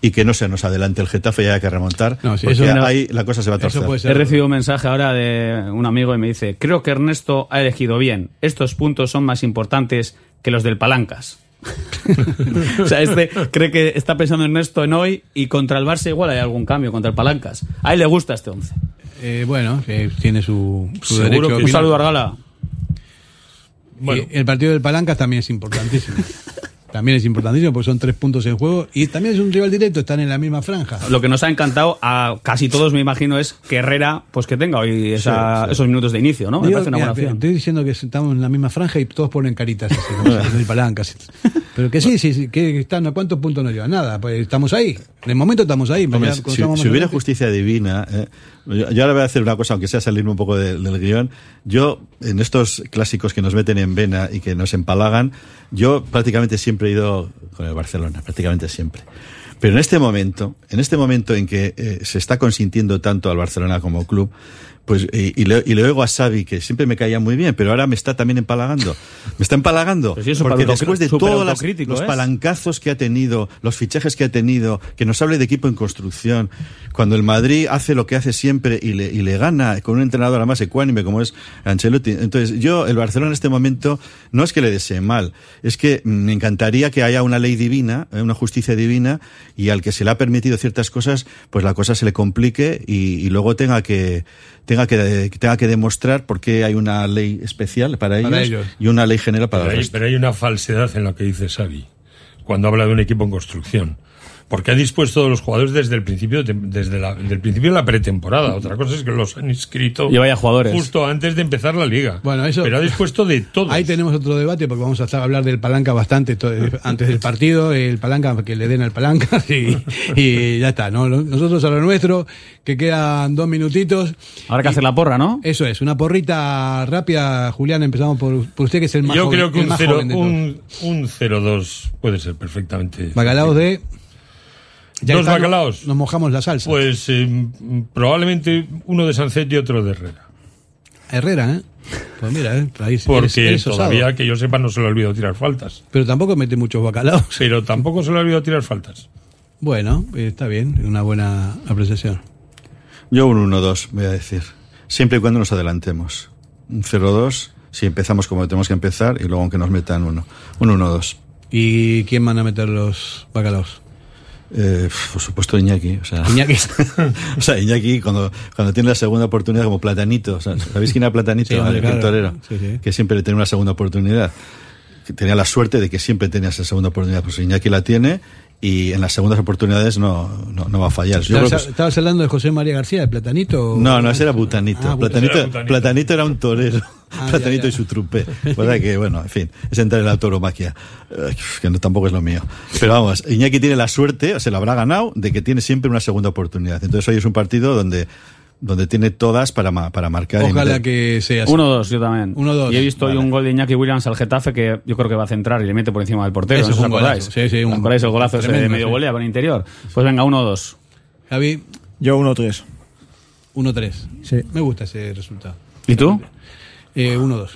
y que no se nos adelante el Getafe y haya que remontar, No, sí, porque eso ahí la cosa se va a torcer. He recibido un mensaje ahora de un amigo y me dice, creo que Ernesto ha elegido bien. Estos puntos son más importantes que los del Palancas. o sea, este cree que está pensando Ernesto en hoy y contra el Barça igual hay algún cambio contra el Palancas. A él le gusta este once. Eh, bueno, eh, tiene su, su Seguro derecho. que- Un saludo a Argala. Y el partido del Palancas también es importantísimo. también es importantísimo porque son tres puntos en juego y también es un rival directo, están en la misma franja. Lo que nos ha encantado a casi todos, me imagino, es que Herrera, pues que tenga hoy esa- Sí, sí. esos minutos de inicio, ¿no? Me parece una mira, buena opción. Estoy diciendo que estamos en la misma franja y todos ponen caritas así, como del Palancas. Pero que sí, sí, sí, que están, ¿a cuántos puntos nos llevan? Nada, pues estamos ahí. En el momento estamos ahí. Hombre, si, si más hubiera justicia divina, eh, yo, yo ahora voy a hacer una cosa, aunque sea salirme un poco de- del guion. Yo, en estos clásicos que nos meten en vena y que nos empalagan, yo prácticamente siempre he ido con el Barcelona, prácticamente siempre. Pero en este momento, en este momento en que eh, se está consintiendo tanto al Barcelona como club, pues y, y le, y le oigo a Xavi que siempre me caía muy bien, pero ahora me está también empalagando. Me está empalagando Pero sí, es porque después de todos los ¿es? palancazos que ha tenido, los fichajes que ha tenido, que nos hable de equipo en construcción, cuando el Madrid hace lo que hace siempre y le, y le gana con un entrenador además ecuánime como es Ancelotti. Entonces, yo, el Barcelona en este momento, no es que le desee mal, es que mm, me encantaría que haya una ley divina, eh, una justicia divina, y al que se le ha permitido ciertas cosas, pues la cosa se le complique y, y luego tenga que, tenga que, tenga que demostrar por qué hay una ley especial para ellos, Para ellos. y una ley general para Pero el hay, resto. pero hay una falsedad en lo que dice Xavi cuando habla de un equipo en construcción. Porque ha dispuesto de los jugadores desde el principio, de- desde la, del principio de la pretemporada. Otra cosa es que los han inscrito Y vaya jugadores. justo antes de empezar la liga. Bueno, eso- Pero ha dispuesto de todo. Ahí tenemos otro debate porque vamos a estar hablar del palanca bastante to- eh, antes del partido, el palanca que le den al palanca y, y ya está, ¿no? Nosotros a lo nuestro, que quedan dos minutitos. Habrá que hacer la porra, ¿no? Eso es, una porrita rápida, Julián, empezamos por, por usted que es el más Yo joven, creo que el un más cero- joven de todos. un, un 0-2 puede ser perfectamente. Bacalaos de... Ya Dos está, bacalaos. Nos mojamos la salsa. Pues eh, probablemente uno de Sancet y otro de Herrera. Herrera, ¿eh? Pues mira, ¿eh? Ahí eres- Porque eres osado. todavía, que yo sepa, no se le ha olvidado tirar faltas. Pero tampoco mete muchos bacalaos. Pero tampoco se le ha olvidado tirar faltas. Bueno, está bien, una buena apreciación. Yo un 1-2, voy a decir. Siempre y cuando nos adelantemos. Un 0-2, si empezamos como tenemos que empezar, y luego aunque nos metan uno. Un 1-2. ¿Y quién van a meter los bacalaos? Eh, por supuesto Iñaki, o sea, Iñaki. o sea, Iñaki cuando, cuando tiene la segunda oportunidad como Platanito, o sea, ¿sabéis quién era Platanito? Sí, el claro. torero, Sí, sí. que siempre le tenía una segunda oportunidad. Que tenía la suerte de que siempre tenía esa segunda oportunidad, pues Iñaki la tiene y en las segundas oportunidades no, no, no va a fallar. Yo creo ¿Estabas, que- estabas hablando de José María García, de Platanito? o- no, no, ese era Butanito. Ah, Platanito, Era Butanito. Platanito era un torero. Ah, Platanito ya, ya. y su trupe. ¿Verdad que, bueno, en fin, es entrar en la tauromaquia. Que no, tampoco es lo mío. Pero vamos, Iñaki tiene la suerte, se la habrá ganado, de que tiene siempre una segunda oportunidad. Entonces hoy es un partido donde, donde tiene todas para, ma- para marcar. Ojalá que sea así. 1-2, yo también. 1-2. Y he visto hoy un gol de Iñaki Williams al Getafe que yo creo que va a centrar y le mete por encima del portero. Eso ¿no fue os un acordáis? golazo. Sí, sí, un- ¿Os acordáis el golazo ese de medio sí. volea con el interior? Pues venga, 1-2. Javi, Yo 1-3. 1-3. Sí. Me gusta ese resultado. ¿Y tú? Eh, 1-2.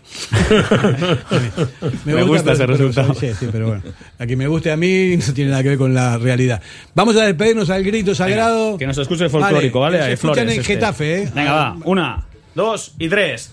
Me gusta ese resultado. sí, sí, pero bueno. A que me guste a mí no tiene nada que ver con la realidad. Vamos a despedirnos al grito sagrado. Que nos escuche el folclórico, ¿vale? que escuchan Flores, en este. Getafe, ¿eh? Venga, va. Una, dos y tres.